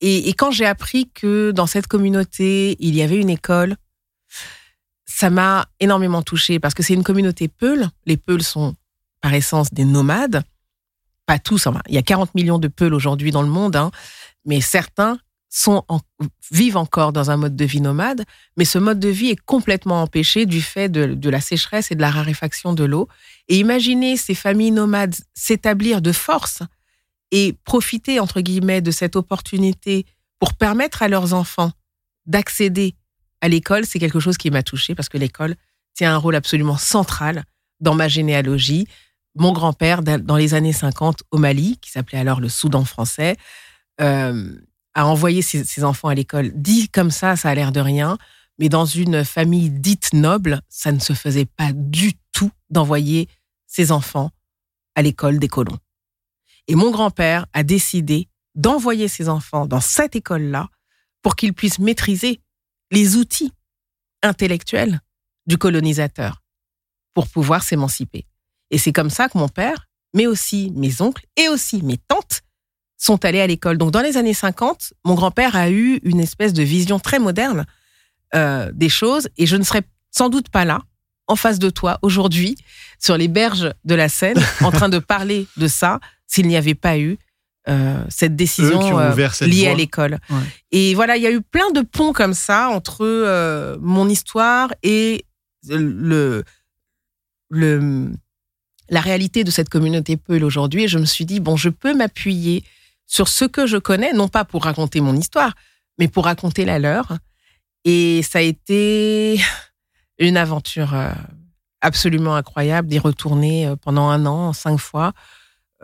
et, quand j'ai appris que dans cette communauté, il y avait une école, ça m'a énormément touchée parce que c'est une communauté Peul. Les Peuls sont par essence des nomades. Pas tous, enfin, il y a 40 millions de Peuls aujourd'hui dans le monde, hein, mais certains vivent encore dans un mode de vie nomade, mais ce mode de vie est complètement empêché du fait de, de la sécheresse et de la raréfaction de l'eau. Et imaginez ces familles nomades s'établir de force et profiter, entre guillemets, de cette opportunité pour permettre à leurs enfants d'accéder à l'école, c'est quelque chose qui m'a touchée parce que l'école tient un rôle absolument central dans ma généalogie mon grand-père, dans les années 50, au Mali, qui s'appelait alors le Soudan français, euh, a envoyé ses, ses enfants à l'école. Dit comme ça, ça a l'air de rien, mais dans une famille dite noble, ça ne se faisait pas du tout d'envoyer ses enfants à l'école des colons. Et mon grand-père a décidé d'envoyer ses enfants dans cette école-là pour qu'ils puissent maîtriser les outils intellectuels du colonisateur pour pouvoir s'émanciper. Et c'est comme ça que mon père, mais aussi mes oncles et aussi mes tantes sont allés à l'école. Donc dans les années 50, mon grand-père a eu une espèce de vision très moderne euh, des choses et je ne serais sans doute pas là, en face de toi, aujourd'hui, sur les berges de la Seine, en train de parler de ça, s'il n'y avait pas eu euh, cette décision euh, liée à l'école. Ouais. Et voilà, il y a eu plein de ponts comme ça entre euh, mon histoire et le, le, la réalité de cette communauté Peul aujourd'hui. Et je me suis dit, bon, je peux m'appuyer sur ce que je connais, non pas pour raconter mon histoire, mais pour raconter la leur. Et ça a été une aventure euh, absolument incroyable d'y retourner euh, pendant un an, cinq fois,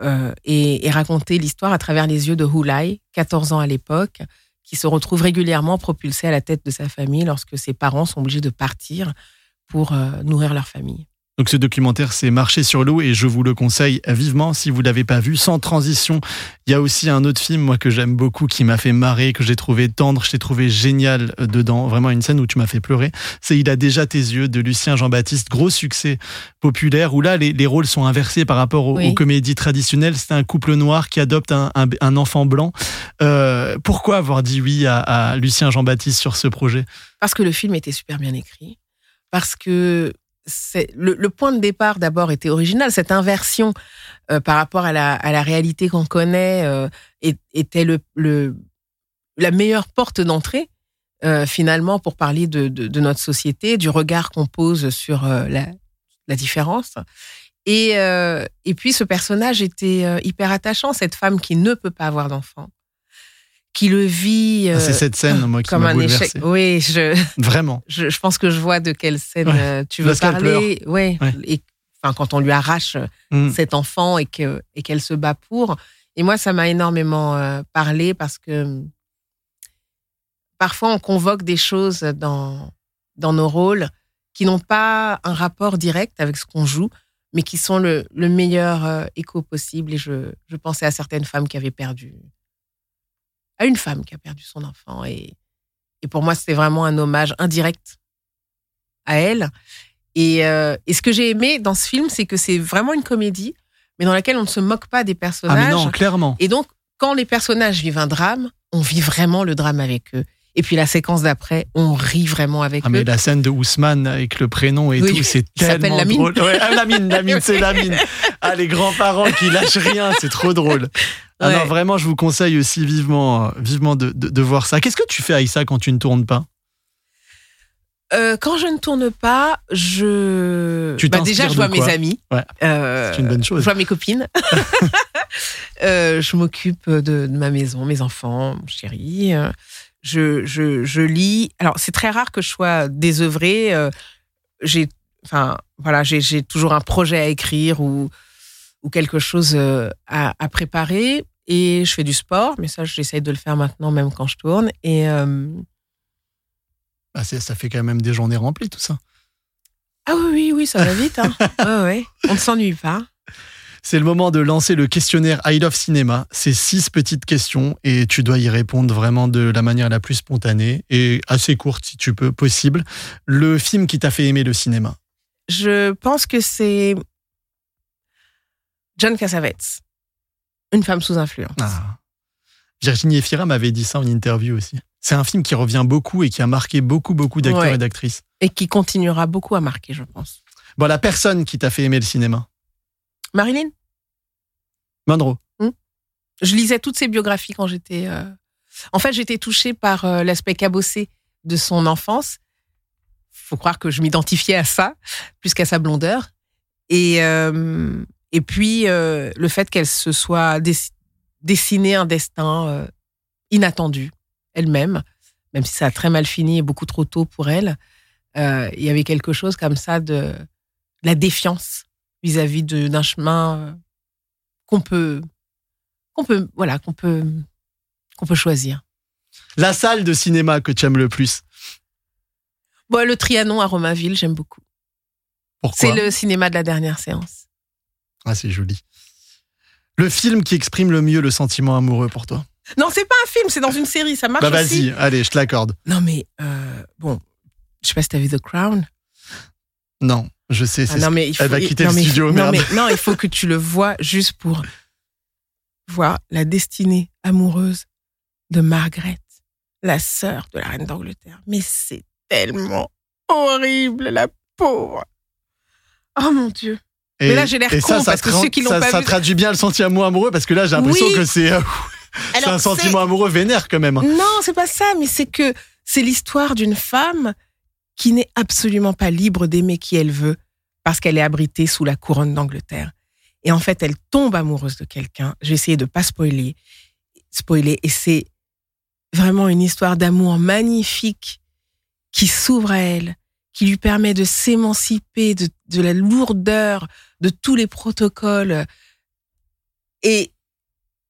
euh, et, raconter l'histoire à travers les yeux de Hulai, 14 ans à l'époque, qui se retrouve régulièrement propulsé à la tête de sa famille lorsque ses parents sont obligés de partir pour nourrir leur famille. Donc ce documentaire, c'est Marcher sur l'eau et je vous le conseille vivement si vous l'avez pas vu. Sans transition, il y a aussi un autre film moi que j'aime beaucoup, qui m'a fait marrer, que j'ai trouvé tendre, je t'ai trouvé génial dedans. Vraiment une scène où tu m'as fait pleurer. C'est Il a déjà tes yeux de Lucien Jean-Baptiste, gros succès populaire où là les, les, rôles sont inversés par rapport aux, oui. aux comédies traditionnelles. C'est un couple noir qui adopte un, un, un enfant blanc. Euh, pourquoi avoir dit oui à, à Lucien Jean-Baptiste sur ce projet? Parce que le film était super bien écrit. Parce que le, point de départ d'abord était original. Cette inversion euh, par rapport à la, réalité qu'on connaît euh, était la meilleure porte d'entrée euh, finalement pour parler de, notre société, du regard qu'on pose sur la, différence. Et, et puis ce personnage était hyper attachant, cette femme qui ne peut pas avoir d'enfant qui le vit ah, c'est cette scène moi qui comme un échec. Oui, je (laughs) vraiment. Je, je, pense que je vois de quelle scène ouais. tu veux parler. Ouais. ouais. Et enfin quand on lui arrache mm. cet enfant et que et qu'elle se bat pour. Et moi ça m'a énormément euh, parlé parce que parfois on convoque des choses dans dans nos rôles qui n'ont pas un rapport direct avec ce qu'on joue, mais qui sont le, le meilleur euh, écho possible. Et je, je pensais à certaines femmes qui avaient perdu à une femme qui a perdu son enfant. Et, et pour moi, c'était vraiment un hommage indirect à elle. Et, euh, et ce que j'ai aimé dans ce film, c'est que c'est vraiment une comédie, mais dans laquelle on ne se moque pas des personnages. Ah mais non, clairement. Et donc, quand les personnages vivent un drame, on vit vraiment le drame avec eux. Et puis la séquence d'après, on rit vraiment avec Ah, eux. mais la scène de Ousmane avec le prénom et Oui. tout, c'est tellement Lamine. drôle. Ouais, ah, Lamine, (laughs) Lamine, c'est Lamine. Ah, les grands-parents qui lâchent rien, c'est trop drôle. Ah non, vraiment, je vous conseille aussi vivement, euh, vivement de, de- de voir ça. Qu'est-ce que tu fais, Aïssa, quand tu ne tournes pas? Euh, quand je ne tourne pas, je. Tu Bah, déjà, je vois mes amis. Ouais. Euh, C'est une bonne chose. Je vois mes copines. (laughs) Euh, je m'occupe de, de ma maison, mes enfants, mon chéri. Je, je, je lis. Alors, c'est très rare que je sois désœuvrée. J'ai, enfin, voilà, j'ai j'ai toujours un projet à écrire ou, ou quelque chose à, à préparer. Et je fais du sport, mais ça, j'essaye de le faire maintenant, même quand je tourne. Et euh, Ah, c'est- Ça fait quand même des journées remplies, tout ça. ah oui, oui, oui, ça va vite. Hein. (laughs) ouais, ouais. On ne s'ennuie pas. C'est le moment de lancer le questionnaire I Love Cinéma. C'est six petites questions et tu dois y répondre vraiment de la manière la plus spontanée et assez courte si tu peux, possible. Le film qui t'a fait aimer le cinéma Je pense que c'est John Cassavetes, une femme sous influence. Ah. Virginie Efira m'avait dit ça en interview aussi. C'est un film qui revient beaucoup et qui a marqué beaucoup, beaucoup d'acteurs Ouais. et d'actrices. Et qui continuera beaucoup à marquer, je pense. Bon, la personne qui t'a fait aimer le cinéma Marilyn, Monroe. je lisais toutes ses biographies quand j'étais. euh, En fait, j'étais touchée par euh, l'aspect cabossé de son enfance. Faut croire que je m'identifiais à ça, plus qu'à sa blondeur. Et, euh, et puis, euh, le fait qu'elle se soit dess- dessiné un destin euh, inattendu elle-même, même si ça a très mal fini et beaucoup trop tôt pour elle. euh, il y avait quelque chose comme ça de, de la défiance vis-à-vis d'un chemin qu'on peut, qu'on peut, voilà, qu'on peut, qu'on peut choisir. La salle de cinéma que tu aimes le plus? Bon, le Trianon à Romainville, j'aime beaucoup. Pourquoi? C'est le cinéma de la dernière séance. Ah, c'est joli. Le film qui exprime le mieux le sentiment amoureux pour toi? Non, c'est pas un film, c'est dans une série, ça marche Bah aussi. vas-y, allez, je te l'accorde. Non, mais euh, bon, je sais pas si t'as vu The Crown. Non, je sais, c'est Ah, non, mais il faut, Elle va quitter non, le mais studio, non, merde. mais- non, il faut que tu le vois juste pour voir la destinée amoureuse de Margaret, la sœur de la reine d'Angleterre. Mais c'est tellement horrible, la pauvre. Oh mon Dieu. Et, Mais là, j'ai l'air con, ça, ça parce que ceux qui l'ont ça- pas ça vu- traduit bien le sentiment amoureux parce que là, j'ai l'impression Oui. que c'est euh, (laughs) c'est un sentiment amoureux vénère quand même. Non, c'est pas ça, mais c'est que c'est l'histoire d'une femme qui n'est absolument pas libre d'aimer qui elle veut parce qu'elle est abritée sous la couronne d'Angleterre. Et en fait, elle tombe amoureuse de quelqu'un. J'ai essayé de pas spoiler, spoiler, et c'est vraiment une histoire d'amour magnifique qui s'ouvre à elle, qui lui permet de s'émanciper de, de la lourdeur de tous les protocoles. Et,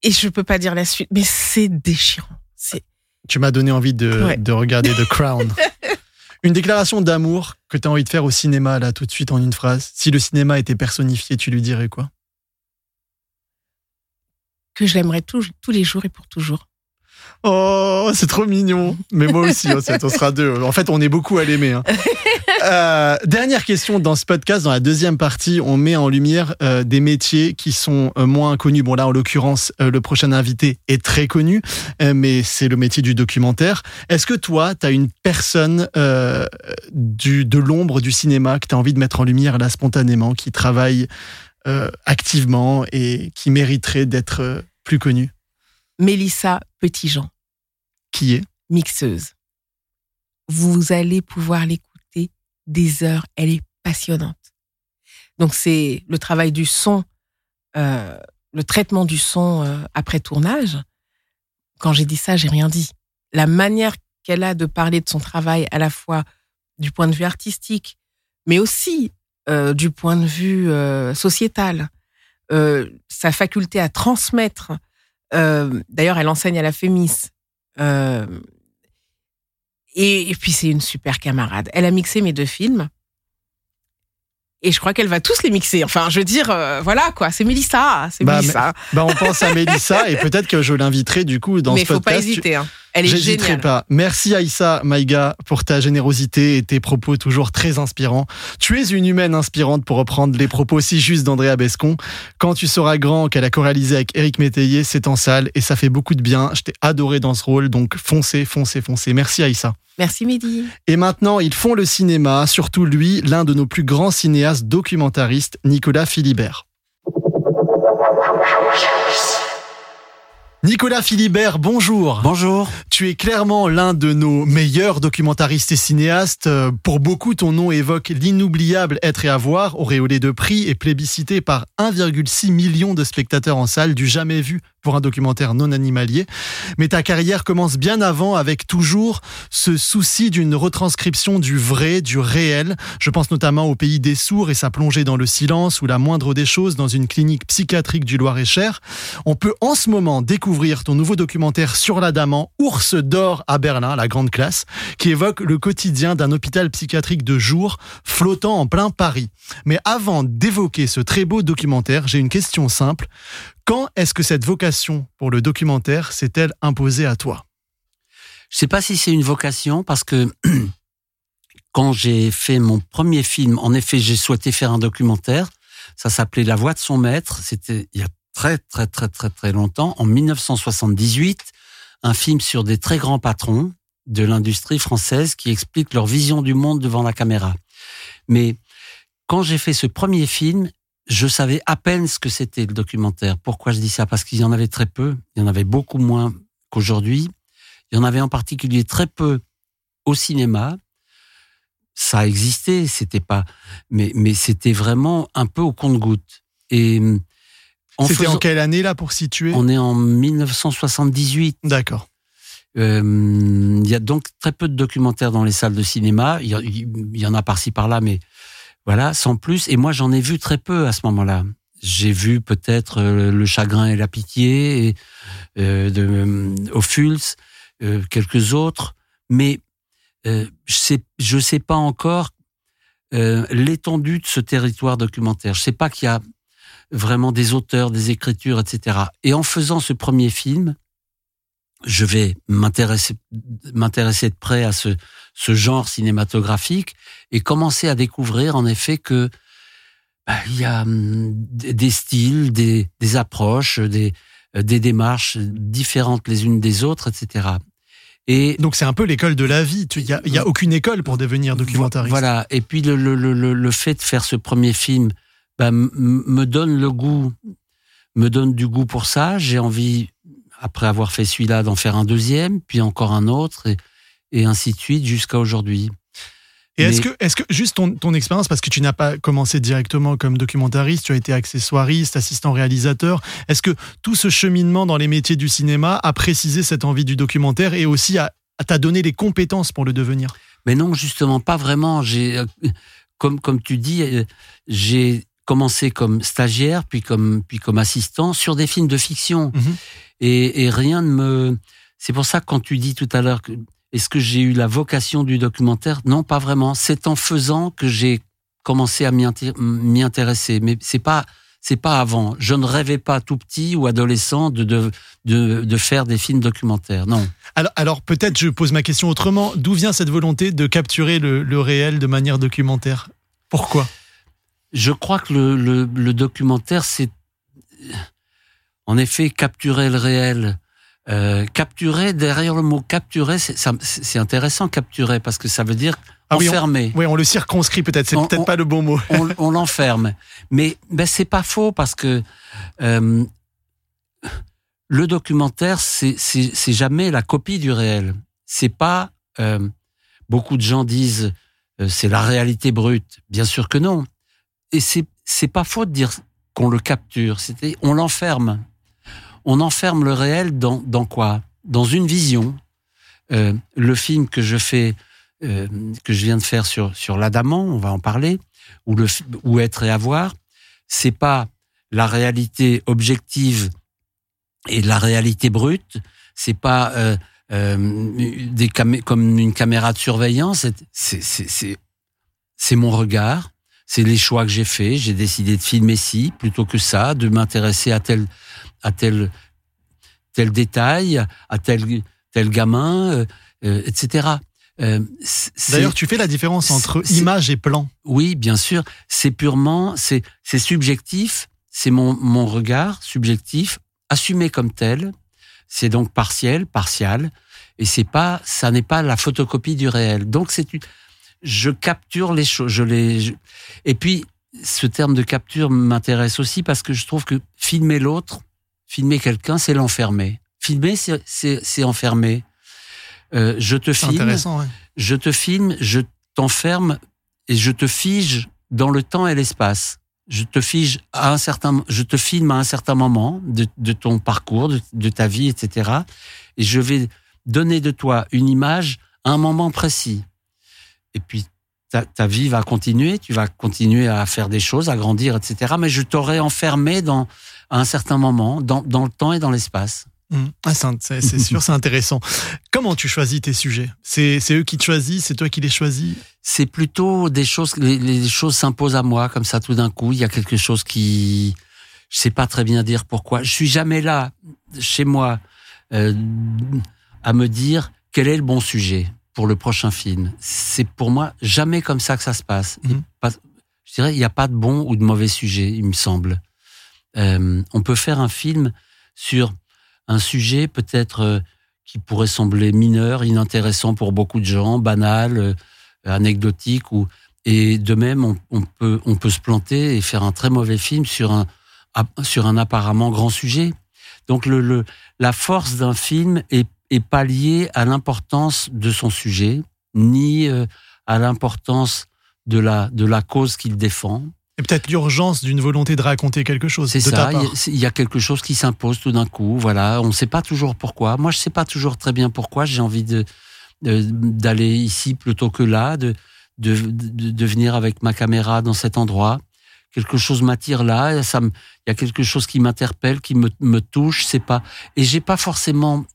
et je peux pas dire la suite, mais c'est déchirant. C'est Tu m'as donné envie de, Ouais. de regarder The Crown. (laughs) Une déclaration d'amour que tu as envie de faire au cinéma, là, tout de suite en une phrase. Si le cinéma était personnifié, tu lui dirais quoi? Que je l'aimerais tous, tous les jours et pour toujours. Oh, c'est trop mignon. Mais moi aussi, hein, on sera deux. En fait, on est beaucoup à l'aimer. hein. (laughs) Euh, dernière question dans ce podcast, dans la deuxième partie, on met en lumière euh, des métiers qui sont euh, moins connus. Bon là, en l'occurrence, euh, le prochain invité est très connu, euh, mais c'est le métier du documentaire. Est-ce que toi, tu as une personne euh, du, de l'ombre du cinéma que tu as envie de mettre en lumière là spontanément, qui travaille euh, activement et qui mériterait d'être euh, plus connue? Mélissa Petitjean, Qui est? Mixeuse. Vous allez pouvoir l'écouter des heures. Elle est passionnante. Donc c'est le travail du son, euh, le traitement du son euh, après tournage. Quand j'ai dit ça, j'ai rien dit. La manière qu'elle a de parler de son travail à la fois du point de vue artistique, mais aussi euh, du point de vue sociétal, sa faculté à transmettre. D'ailleurs, elle enseigne à la Fémis. Euh, et, et puis c'est une super camarade. Elle a mixé mes deux films. Et je crois qu'elle va tous les mixer. Enfin, je veux dire, euh, voilà quoi, c'est Mélissa, c'est Bah, Mélissa. Bah, on pense à Mélissa et peut-être que je l'inviterai du coup dans Mais ce il faut pas podcast. Hésiter. hein. Elle est J'hésiterai géniale. pas. Merci Aïssa Maïga pour ta générosité et tes propos toujours très inspirants. Tu es une humaine inspirante pour reprendre les propos si justes d'Andrea Bescon. Quand tu seras grand, qu'elle a choralisé avec Éric Métayer, c'est en salle et ça fait beaucoup de bien. Je t'ai adoré dans ce rôle, donc foncez, foncez, foncez. Merci Aïssa. Merci Mehdi. Et maintenant, ils font le cinéma, surtout lui, l'un de nos plus grands cinéastes documentaristes, Nicolas Philibert. Nicolas Philibert, bonjour. Bonjour. Tu es clairement l'un de nos meilleurs documentaristes et cinéastes. Euh, Pour beaucoup, ton nom évoque l'inoubliable Être et Avoir, auréolé de prix et plébiscité par 1,6 million de spectateurs en salle, du jamais vu pour un documentaire non animalier. Mais ta carrière commence bien avant avec toujours ce souci d'une retranscription du vrai, du réel. Je pense notamment au pays des sourds et sa plongée dans le silence ou la moindre des choses dans une clinique psychiatrique du Loir-et-Cher. On peut en ce moment découvrir ton nouveau documentaire sur l'Adamant, Ours d'or à Berlin, la grande classe, qui évoque le quotidien d'un hôpital psychiatrique de jour flottant en plein Paris. Mais avant d'évoquer ce très beau documentaire, j'ai une question simple. Quand est-ce que cette vocation pour le documentaire s'est-elle imposée à toi? Je sais pas si c'est une vocation parce que (clears throat) quand j'ai fait mon premier film, en effet, j'ai souhaité faire un documentaire. Ça s'appelait La voix de son maître. C'était il y a très, très, très, très, très longtemps, en 1978. Un film sur des très grands patrons de l'industrie française qui expliquent leur vision du monde devant la caméra. Mais quand j'ai fait ce premier film, je savais à peine ce que c'était le documentaire. Pourquoi je dis ça? Parce qu'il y en avait très peu. Il y en avait beaucoup moins qu'aujourd'hui. Il y en avait en particulier très peu au cinéma. Ça a existé, c'était pas, mais mais c'était vraiment un peu au compte-goutte. Et hum, C'était faisant- en quelle année là pour situer on est en 1978. D'accord. Euh, Il y a donc très peu de documentaires dans les salles de cinéma. Il y, en a par-ci par-là, mais voilà, sans plus. Et moi, j'en ai vu très peu à ce moment-là. J'ai vu peut-être euh, Le Chagrin et la Pitié et, euh, de Ophuls, euh, quelques autres, mais euh, je sais, je sais pas encore l'étendue de ce territoire documentaire. Je sais pas qu'il y a vraiment des auteurs, des écritures, etc. Et en faisant ce premier film, je vais m'intéresser m'intéresser de près à ce ce genre cinématographique et commencer à découvrir en effet que bah, il y a hum, des styles, des, des approches, des euh, des démarches différentes les unes des autres, etc. Et Donc c'est un peu l'école de la vie. Il n'y a, y a aucune école pour devenir documentariste. voilà. Et puis le, le, le, le- le fait de faire ce premier film bah, m- me donne le goût, me donne du goût pour ça. J'ai envie, après avoir fait celui-là, d'en faire un deuxième, puis encore un autre, et, et ainsi de suite jusqu'à aujourd'hui. Et est-ce que, est-ce que juste ton, ton expérience, parce que tu n'as pas commencé directement comme documentariste, tu as été accessoiriste, assistant réalisateur, est-ce que tout ce cheminement dans les métiers du cinéma a précisé cette envie du documentaire et aussi a, t'a donné les compétences pour le devenir? Mais non, justement, pas vraiment. J'ai, euh, comme comme tu dis, euh, j'ai commencé comme stagiaire, puis comme puis comme assistant sur des films de fiction. Mhm. Et, et rien ne me. C'est pour ça que quand tu dis tout à l'heure que est-ce que j'ai eu la vocation du documentaire? Non, pas vraiment. C'est en faisant que j'ai commencé à m'y inté- m'y intéresser. Mais c'est pas c'est pas avant. Je ne rêvais pas tout petit ou adolescent de de de, de faire des films documentaires. Non. Alors, alors peut-être je pose ma question autrement. D'où vient cette volonté de capturer le, le réel de manière documentaire? Pourquoi? Je crois que le, le, le documentaire, c'est en effet capturer le réel. Euh, capturer, derrière le mot capturer, c'est intéressant capturer parce que ça veut dire Ah oui, on- enfermer. Oui, on le circonscrit peut-être, c'est peut-être pas le bon mot. on, (laughs) on l'enferme. Mais ben, c'est pas faux parce que euh, le documentaire, c'est jamais la copie du réel. C'est pas. euh, beaucoup de gens disent euh, c'est la réalité brute. Bien sûr que non. Et c'est c'est pas faux de dire qu'on le capture. C'était on l'enferme. On enferme le réel dans dans quoi? Dans une vision. Euh, le film que je fais, euh, que je viens de faire sur sur l'Adamant, on va en parler ou le ou être et avoir, c'est pas la réalité objective et la réalité brute, c'est pas euh, euh, des comme une caméra de surveillance, c'est mon regard, c'est les choix que j'ai faits, j'ai décidé de filmer ci plutôt que ça, de m'intéresser à tel à tel tel détail, à tel tel gamin, euh, euh, etc. Euh, D'ailleurs, tu fais la différence entre image et plan. oui, bien sûr, c'est purement, c'est c'est subjectif, c'est mon mon regard subjectif assumé comme tel. C'est donc partiel, partial, et c'est pas, ça n'est pas la photocopie du réel. Donc c'est, une- je capture les choses, je les, je- et puis ce terme de capture m'intéresse aussi parce que je trouve que filmer l'autre, filmer quelqu'un, c'est l'enfermer. Filmer, c'est enfermer. Euh, je te filme ouais. je te filme, je t'enferme et je te fige dans le temps et l'espace. Je te fige à un certain, je te filme à un certain moment de, de ton parcours, de, de ta vie, etc. Et je vais donner de toi une image à un moment précis. Et puis ta, ta vie va continuer, tu vas continuer à faire des choses, à grandir, etc. Mais je t'aurai enfermé dans à un certain moment, dans, dans le temps et dans l'espace. Mmh. Ah, c'est (laughs) sûr, c'est intéressant. Comment tu choisis tes sujets? C'est c'est eux qui te choisissent, c'est toi qui les choisis? C'est plutôt des choses, les, les choses s'imposent à moi comme ça tout d'un coup. Il y a quelque chose qui, je sais pas très bien dire pourquoi. Je suis jamais là chez moi euh, à me dire quel est le bon sujet? Pour le prochain film. C'est pour moi jamais comme ça que ça se passe. Mhm. pas- je dirais il n'y a pas de bon ou de mauvais sujet, il me semble. Euh, on peut faire un film sur un sujet peut-être euh, qui pourrait sembler mineur, inintéressant pour beaucoup de gens, banal. euh, anecdotique ou et de même on, on peut on peut se planter et faire un très mauvais film sur un sur un apparemment grand sujet. Donc le, le la force d'un film est est pas liée à l'importance de son sujet ni euh, à l'importance de la de la cause qu'il défend. Et peut-être l'urgence d'une volonté de raconter quelque chose C'est ça, il y, a- il y a quelque chose qui s'impose tout d'un coup. Voilà, on ne sait pas toujours pourquoi. Moi, je sais pas toujours très bien pourquoi. J'ai envie de d'aller ici plutôt que là, de, de de de venir avec ma caméra dans cet endroit. Quelque chose m'attire là. Ça, il y a quelque chose qui m'interpelle, qui me me touche. C'est pas et j'ai pas forcément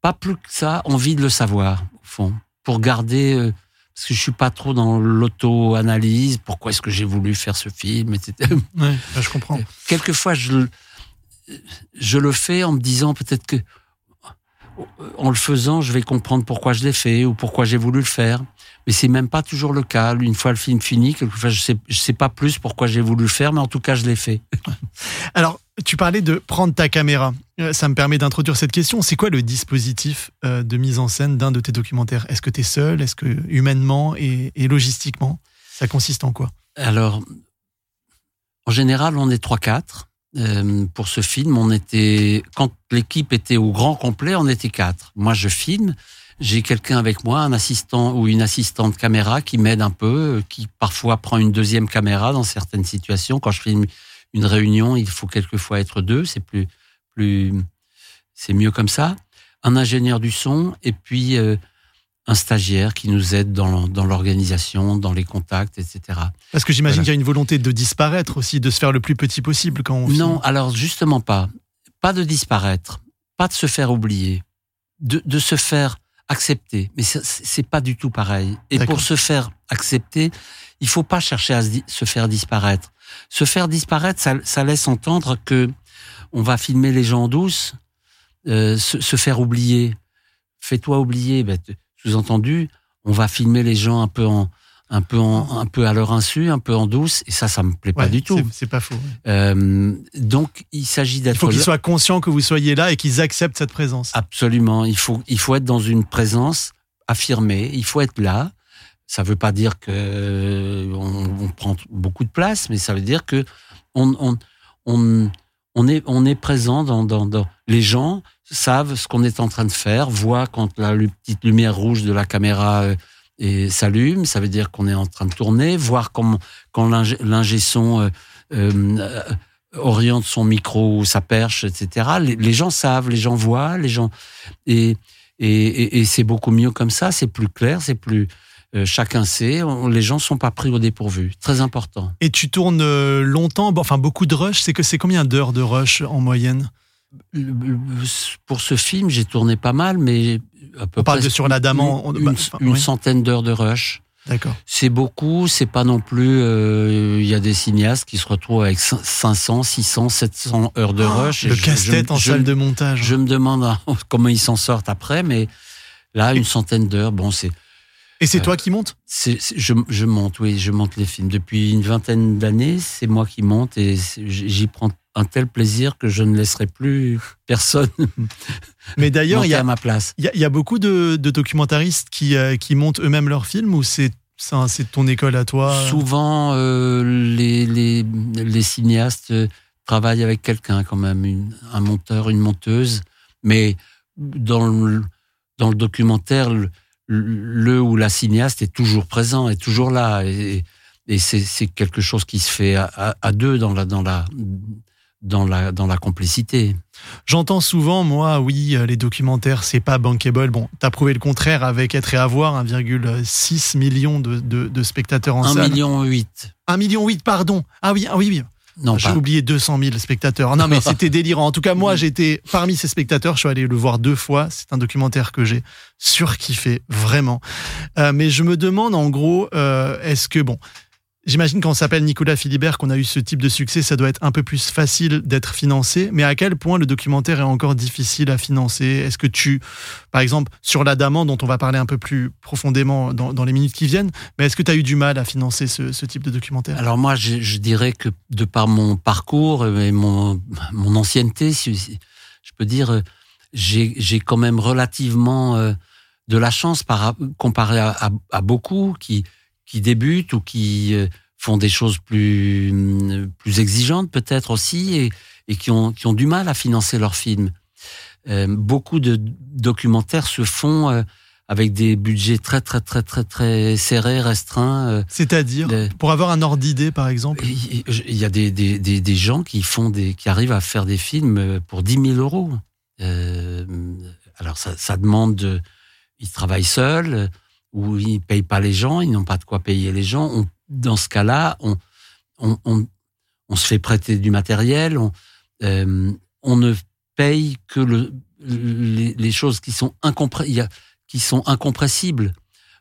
pas plus que ça envie de le savoir au fond pour garder. euh, parce que je suis pas trop dans l'auto-analyse. Pourquoi est-ce que j'ai voulu faire ce film, etc. (laughs) Ouais, je comprends. quelquefois je le fais en me disant peut-être que en le faisant je vais comprendre pourquoi je l'ai fait ou pourquoi j'ai voulu le faire mais c'est même pas toujours le cas. Une fois le film fini quelquefois je sais je sais pas plus pourquoi j'ai voulu le faire mais en tout cas je l'ai fait. (laughs) Alors, tu parlais de prendre ta caméra. Euh, Ça me permet d'introduire cette question. C'est quoi le dispositif euh, de mise en scène d'un de tes documentaires? Est-ce que tu es seul? Est-ce que humainement et, et logistiquement Ça consiste en quoi? Alors en général on est 3 4 euh, pour ce film on était quand l'équipe était au grand complet on était quatre. Moi je filme j'ai quelqu'un avec moi, un assistant ou une assistante caméra qui m'aide un peu, euh, qui parfois prend une deuxième caméra dans certaines situations. Quand je filme une réunion, il faut quelquefois être deux, c'est plus, plus, c'est mieux comme ça. Un ingénieur du son et puis euh, un stagiaire qui nous aide dans, dans l'organisation, dans les contacts, etc. Parce que j'imagine Voilà. qu'il y a une volonté de disparaître aussi, de se faire le plus petit possible quand on Non, filme. alors justement pas. Pas de disparaître, pas de se faire oublier, de, de se faire accepter. Mais c'est- pas du tout pareil. Et pour se faire accepter, il faut pas chercher à se, faire disparaître. Se faire disparaître, ça, ça laisse entendre que on va filmer les gens en douce, euh, se, se faire oublier. Fais-toi oublier. Ben, Sous-entendu, on va filmer les gens un peu en un peu en, un peu à leur insu, un peu en douce, et ça, ça me plaît pas du tout. c'est- pas faux. ouais. Euh, donc, il s'agit Il d'être faut qu'ils soient conscients que vous soyez là et qu'ils acceptent cette présence. absolument. Il faut, il faut être dans une présence affirmée. Il faut être là. Ça veut pas dire que on, on prend beaucoup de place, mais ça veut dire que on, on, on, on est, on est présent dans, dans, dans les gens savent ce qu'on est en train de faire, voient quand la petite lumière rouge de la caméra euh, et s'allume, ça veut dire qu'on est en train de tourner, voir comment, quand l'ingé son euh, euh, oriente son micro ou sa perche, etc. Les, les gens savent, les gens voient, les gens et et, et, et c'est beaucoup mieux comme ça, c'est plus clair, c'est plus euh, chacun sait, les gens sont pas pris au dépourvu, très important. Et tu tournes euh, longtemps, enfin beaucoup de rush. C'est que c'est combien d'heures de rush en moyenne? Pour ce film, j'ai tourné pas mal, mais à peu On parle près de sur la dame en- une, bah, une- enfin, une oui. centaine d'heures de rush. D'accord. C'est beaucoup, c'est pas non plus. euh, Il y a des cinéastes qui se retrouvent avec cin- 500, 600, 700 heures de rush. et Oh, Le casse-tête en je- salle de montage. Je me demande (laughs) comment ils s'en sortent après, mais là, une centaine d'heures, bon, c'est. Et c'est Euh, toi qui montes c'est- je, je monte, oui, je monte les films. Depuis une vingtaine d'années, c'est moi qui monte et j'y prends un tel plaisir que je ne laisserai plus personne (laughs) Mais d'ailleurs, il y a, à ma place. il y a- il y a beaucoup de, de documentaristes qui, euh, qui montent eux-mêmes leurs films ou c'est ton école à toi? Souvent, euh, les, les, les cinéastes euh, travaillent avec quelqu'un quand même, une- un monteur, une monteuse. Mais dans le, dans le documentaire, le, le ou la cinéaste est toujours présent, est toujours là. Et, et c'est c'est quelque chose qui se fait à, à- à deux dans la, dans la, dans la, dans la complicité. J'entends souvent, moi, oui, les documentaires, c'est pas bankable. Bon, t'as prouvé le contraire avec Être et Avoir, 1,6 million de, de, de spectateurs en 1 salle. million huit. 1 million 8, pardon. Ah oui, ah oui, oui. Non, J'ai oublié 200 000 spectateurs. Non, mais c'était (laughs) délirant. En tout cas, moi, j'étais parmi ces spectateurs. Je suis allé le voir deux fois. C'est un documentaire que j'ai surkiffé, vraiment. Euh, mais je me demande, en gros, euh, est-ce que, bon, j'imagine quand on s'appelle Nicolas Philibert, qu'on a eu ce type de succès, ça doit être un peu plus facile d'être financé. Mais à quel point le documentaire est encore difficile à financer? Est-ce que tu, par exemple, sur l'Adamant, dont on va parler un peu plus profondément dans, les minutes qui viennent, mais est-ce que tu as eu du mal à financer ce, type de documentaire? Alors moi, je, dirais que de par mon parcours et mon, ancienneté, je peux dire, j'ai quand même relativement euh, de la chance par, comparé à beaucoup qui, qui débutent ou qui euh, font des choses plus, hum, plus exigeantes peut-être aussi et, et qui, ont, qui ont du mal à financer leurs films. Euh, beaucoup de documentaires se font euh, avec des budgets très très très très très serrés, restreints. euh, C'est-à-dire, pour avoir un ordre d'idée, par exemple? Il y a des, des, des, des gens qui font des, qui arrivent à faire des films euh, pour 10 000 euros. Euh, alors ça, ça demande, de- ils travaillent seuls ou ils payent pas les gens, ils n'ont pas de quoi payer les gens. On- dans ce cas-là, on, on, on, on se fait prêter du matériel, on, euh, on ne paye que le, les, les choses qui sont, qui sont incompressibles.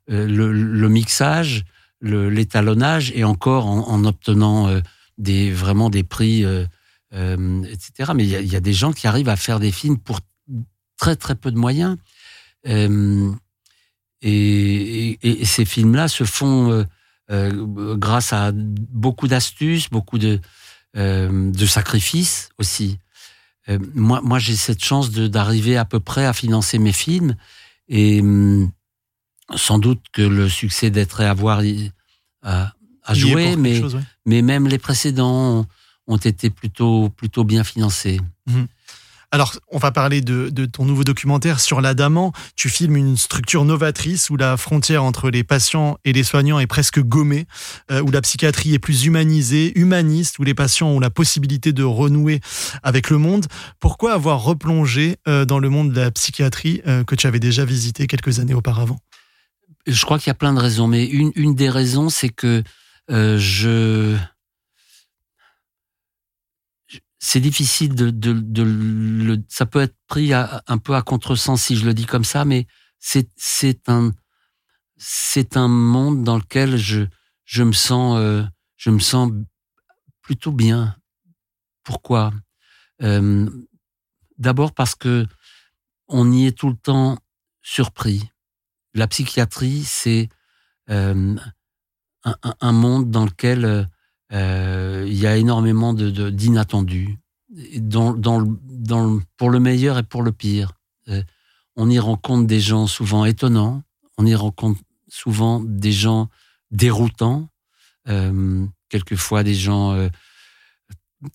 Euh, le, le mixage, l'étalonnage et encore en, en obtenant euh, des vraiment des prix, euh, euh, etc. Mais il y, a, y a des gens qui arrivent à faire des films pour très très peu de moyens. Euh, et, et- et ces films-là se font euh, euh, grâce à beaucoup d'astuces, beaucoup de, euh, de sacrifices aussi. Moi, moi j'ai cette chance d'arriver à peu près à financer mes films et hum, sans doute que le succès d'être et avoir pour joué, quelque mais, chose, ouais. mais même les précédents ont, été plutôt, plutôt bien financés. Alors, on va parler de, ton nouveau documentaire sur l'Adamant. Tu filmes une structure novatrice où la frontière entre les patients et les soignants est presque gommée, euh, où la psychiatrie est plus humanisée, humaniste, où les patients ont la possibilité de renouer avec le monde. Pourquoi avoir replongé euh, dans le monde de la psychiatrie euh, que tu avais déjà visité quelques années auparavant? Je crois qu'il y a plein de raisons, mais une, des raisons, c'est que je. C'est difficile de, de, de le. Ça peut être pris à- un peu à contresens si je le dis comme ça, mais c'est c'est un c'est un monde dans lequel je je me sens euh, je me sens plutôt bien. Pourquoi? Euh, D'abord parce que on y est tout le temps surpris. La psychiatrie, c'est euh, un, un- un monde dans lequel euh, il y a énormément de de- d'inattendus, dans le- pour le meilleur et pour le pire. Euh, on y rencontre des gens souvent étonnants, on y rencontre souvent des gens déroutants, euh, quelquefois des gens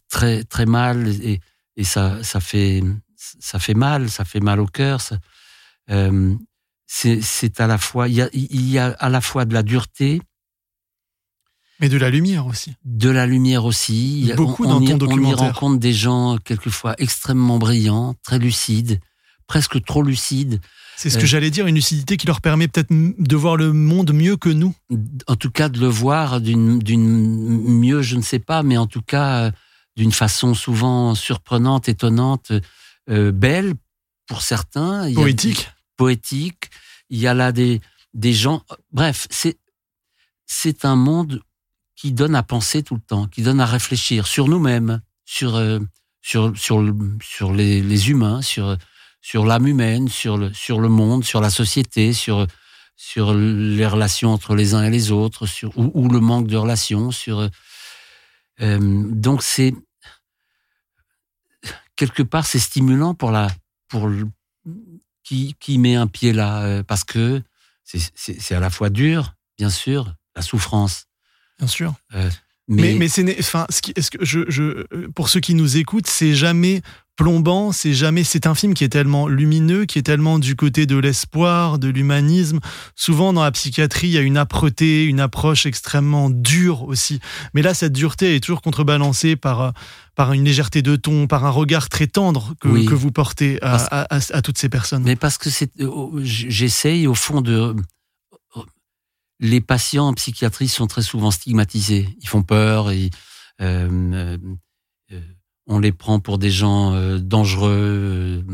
très très mal et, ça ça fait ça fait mal, ça fait mal au cœur. c'est à la fois il y a il y a à la fois de la dureté, Mais de la lumière aussi. de la lumière aussi. Beaucoup on, dans on y, ton on y documentaire. rencontre des gens quelquefois extrêmement brillants, très lucides, presque trop lucides. C'est ce Euh. que j'allais dire, une lucidité qui leur permet peut-être de voir le monde mieux que nous. En tout cas, de le voir d'une mieux, je ne sais pas, mais en tout cas euh, d'une façon souvent surprenante, étonnante, euh, belle pour certains. Il y a- Poétique. poétique. Il y a là des, des gens. Bref, c'est c'est un monde qui donne à penser tout le temps, qui donne à réfléchir sur nous-mêmes, sur euh, sur sur sur les, les humains, sur sur l'âme humaine, sur le sur le monde, sur la société, sur sur les relations entre les uns et les autres, sur ou, le manque de relations, sur euh, donc c'est quelque part c'est stimulant pour la pour qui qui met un pied là euh, parce que c'est à la fois dur, bien sûr, la souffrance. Bien sûr. Euh, mais, mais, c'est, enfin, ce qui, que je, je, pour ceux qui nous écoutent, c'est jamais plombant, c'est jamais, c'est un film qui est tellement lumineux, qui est tellement du côté de l'espoir, de l'humanisme. Souvent dans la psychiatrie, il y a une âpreté, une approche extrêmement dure aussi. Mais là, cette dureté est toujours contrebalancée par par une légèreté de ton, par un regard très tendre que, que vous portez à, à, à, toutes ces personnes. Mais parce que c'est, j'essaye au fond de les patients en psychiatrie sont très souvent stigmatisés. Ils font peur, et, euh, euh, on les prend pour des gens euh, dangereux,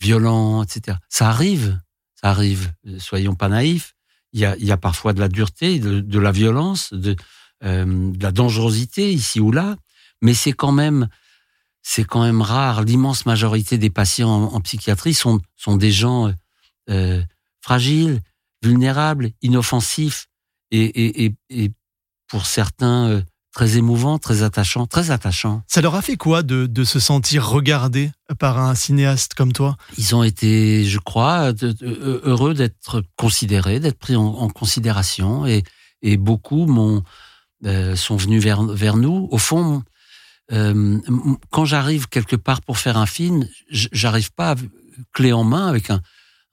violents, etc. Ça arrive, ça arrive. Soyons pas naïfs. Il y a, y a parfois de la dureté, de, la violence, de, de, la dangerosité ici ou là, mais c'est quand même, c'est quand même rare. L'immense majorité des patients en, en, psychiatrie sont, sont des gens fragiles, vulnérable, inoffensif et, et, et, et pour certains euh, très émouvant, très attachant, très attachant. Ça leur a fait quoi de, de se sentir regardés par un cinéaste comme toi? Ils ont été, je crois, heureux d'être considérés, d'être pris en, en, considération et, et beaucoup m'ont euh, sont venus vers, vers nous. Au fond, euh, quand j'arrive quelque part pour faire un film, j'arrive pas clé en main avec un,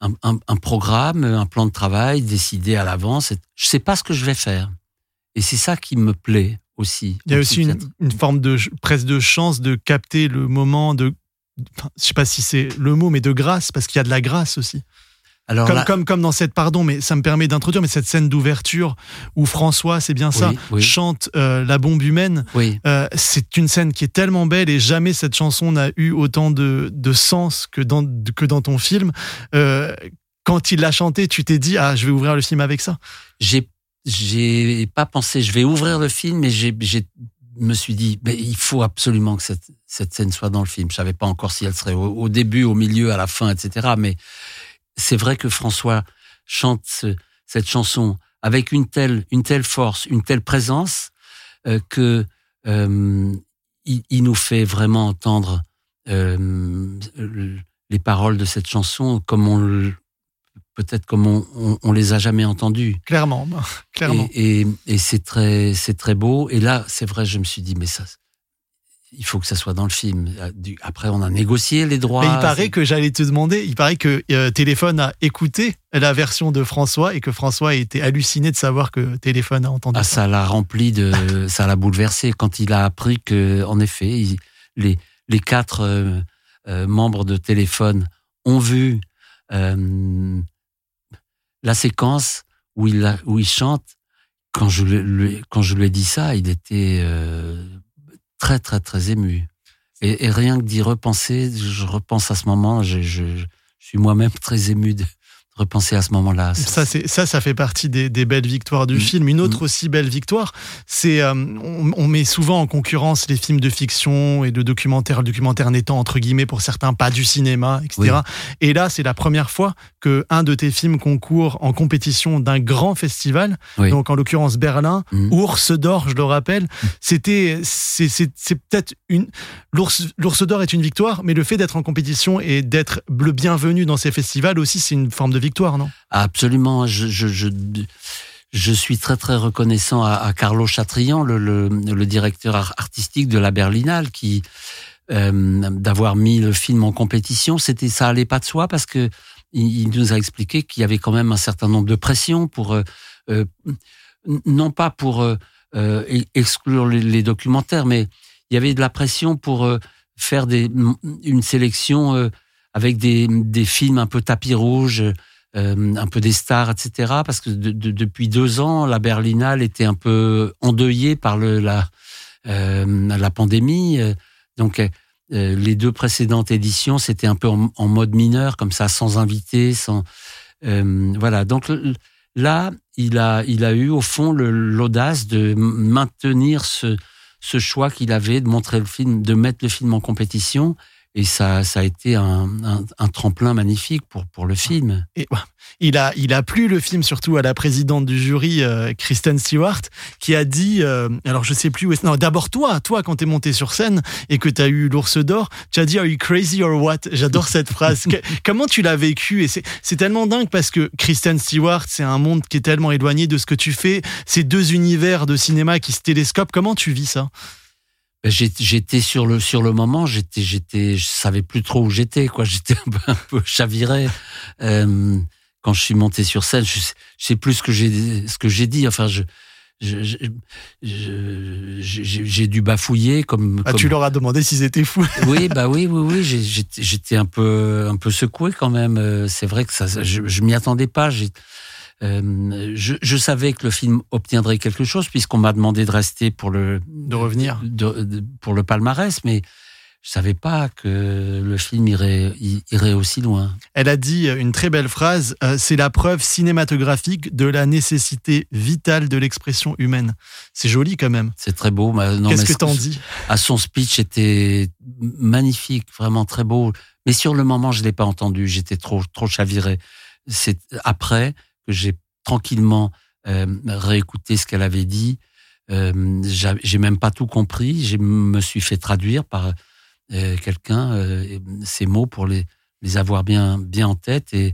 un, un, programme, un plan de travail décidé à l'avance. Je sais pas ce que je vais faire. Et c'est ça qui me plaît aussi. Il y a aussi une, une, forme de presque de chance de capter le moment de, enfin, je sais pas si c'est le mot, mais de grâce, parce qu'il y a de la grâce aussi. Alors comme, là... comme, comme dans cette, pardon, mais ça me permet d'introduire, mais cette scène d'ouverture où François, c'est bien ça, oui, oui. chante euh, La bombe humaine, oui. euh, c'est une scène qui est tellement belle et jamais cette chanson n'a eu autant de, de sens que dans, que dans ton film. Euh, quand il l'a chanté, tu t'es dit, ah, je vais ouvrir le film avec ça J'ai j'ai pas pensé, je vais ouvrir le film, mais j'ai me suis dit, ben, il faut absolument que cette, cette scène soit dans le film. Je savais pas encore si elle serait au, au début, au milieu, à la fin, etc. Mais c'est vrai que François chante ce, cette chanson avec une telle, une telle force, une telle présence euh, que euh, il, il, nous fait vraiment entendre euh, les paroles de cette chanson comme on peut-être comme on, on, on, les a jamais entendues. Clairement, (laughs) clairement. Et, et, et c'est très, c'est très beau. Et là, c'est vrai, je me suis dit, mais ça, il faut que ça soit dans le film. Après, on a négocié les droits. Mais il paraît que j'allais te demander, il paraît que euh, Téléphone a écouté la version de François et que François a été halluciné de savoir que Téléphone a entendu. Ah, ça l'a rempli de, (laughs) ça l'a bouleversé quand il a appris que, en effet, il, les les quatre euh, euh, membres de Téléphone ont vu la séquence où il a, où il chante. Quand je lui, quand je lui ai dit ça, il était euh, très, très, très ému. Et, rien que d'y repenser, je repense à ce moment, je, suis moi-même très ému repenser à ce moment-là. Ça, c'est ça, ça fait partie des, des belles victoires du mmh. film. Une autre mmh. aussi belle victoire, c'est euh, on, on, met souvent en concurrence les films de fiction et de documentaire, le documentaire n'étant entre guillemets pour certains pas du cinéma, etc. Oui. Et là, c'est la première fois que un de tes films concourt en compétition d'un grand festival. Oui. Donc en l'occurrence Berlin, mmh. Ours d'or, je le rappelle. C'était, c'est peut-être une l'ours d'or est une victoire, mais le fait d'être en compétition et d'être le bienvenu dans ces festivals aussi, c'est une forme de victoire, non? Absolument. Je, suis très très reconnaissant à, Carlo Chatrian, le, directeur artistique de la Berlinale, qui euh, d'avoir mis le film en compétition. C'était ça allait pas de soi parce que il, nous a expliqué qu'il y avait quand même un certain nombre de pressions pour euh, euh, non pas pour exclure les, documentaires, mais il y avait de la pression pour faire une sélection avec des, des films un peu tapis rouge, euh, un peu des stars, etc. Parce que de, de, depuis deux ans, la Berlinale était un peu endeuillée par le, la, euh, la pandémie. Donc, euh, les deux précédentes éditions, c'était un peu en, en, mode mineur, comme ça, sans invité, sans. Euh, voilà. Donc, Là, il a, il a eu au fond l'audace de maintenir ce, ce choix qu'il avait de montrer le film, de mettre le film en compétition et ça, ça a été un, un, tremplin magnifique pour, pour le film. Et, il, a, il a plu le film surtout à la présidente du jury, euh, Kristen Stewart, qui a dit, euh, alors je sais plus où est non, d'abord toi, toi quand t'es monté sur scène et que t'as eu l'ours d'or, tu as dit Are you crazy or what? J'adore cette phrase. (laughs) comment tu l'as vécu? Et c'est tellement dingue parce que Kristen Stewart, c'est un monde qui est tellement éloigné de ce que tu fais, ces deux univers de cinéma qui se télescopent. Comment tu vis ça? J'étais sur le sur le moment, j'étais j'étais je savais plus trop où j'étais quoi, (laughs) j'étais un peu, un peu chaviré euh, quand je suis monté sur scène. Je, sais plus ce que j'ai ce que j'ai dit. Enfin, je j'ai dû bafouiller comme, ah, tu leur as demandé s'ils étaient fous. (laughs) oui, bah oui, oui, oui. (laughs) J'étais un peu, un peu secoué quand même. Euh, c'est vrai que ça, je, je m'y attendais pas. Euh, je, je, savais que le film obtiendrait quelque chose puisqu'on m'a demandé de rester pour le de revenir pour le palmarès, mais je savais pas que le film irait irait aussi loin. Elle a dit une très belle phrase euh, c'est la preuve cinématographique de la nécessité vitale de l'expression humaine. C'est joli quand même. C'est très beau. Qu'est-ce que t'en dis? À son speech était magnifique, vraiment très beau. Mais sur le moment, je l'ai pas entendu. J'étais trop trop chaviré. C'est après que j'ai tranquillement euh, réécouté ce qu'elle avait dit. Euh, j'ai même pas tout compris. Je me suis fait traduire par euh, quelqu'un euh, ces mots pour les, les avoir bien, bien en tête. Et,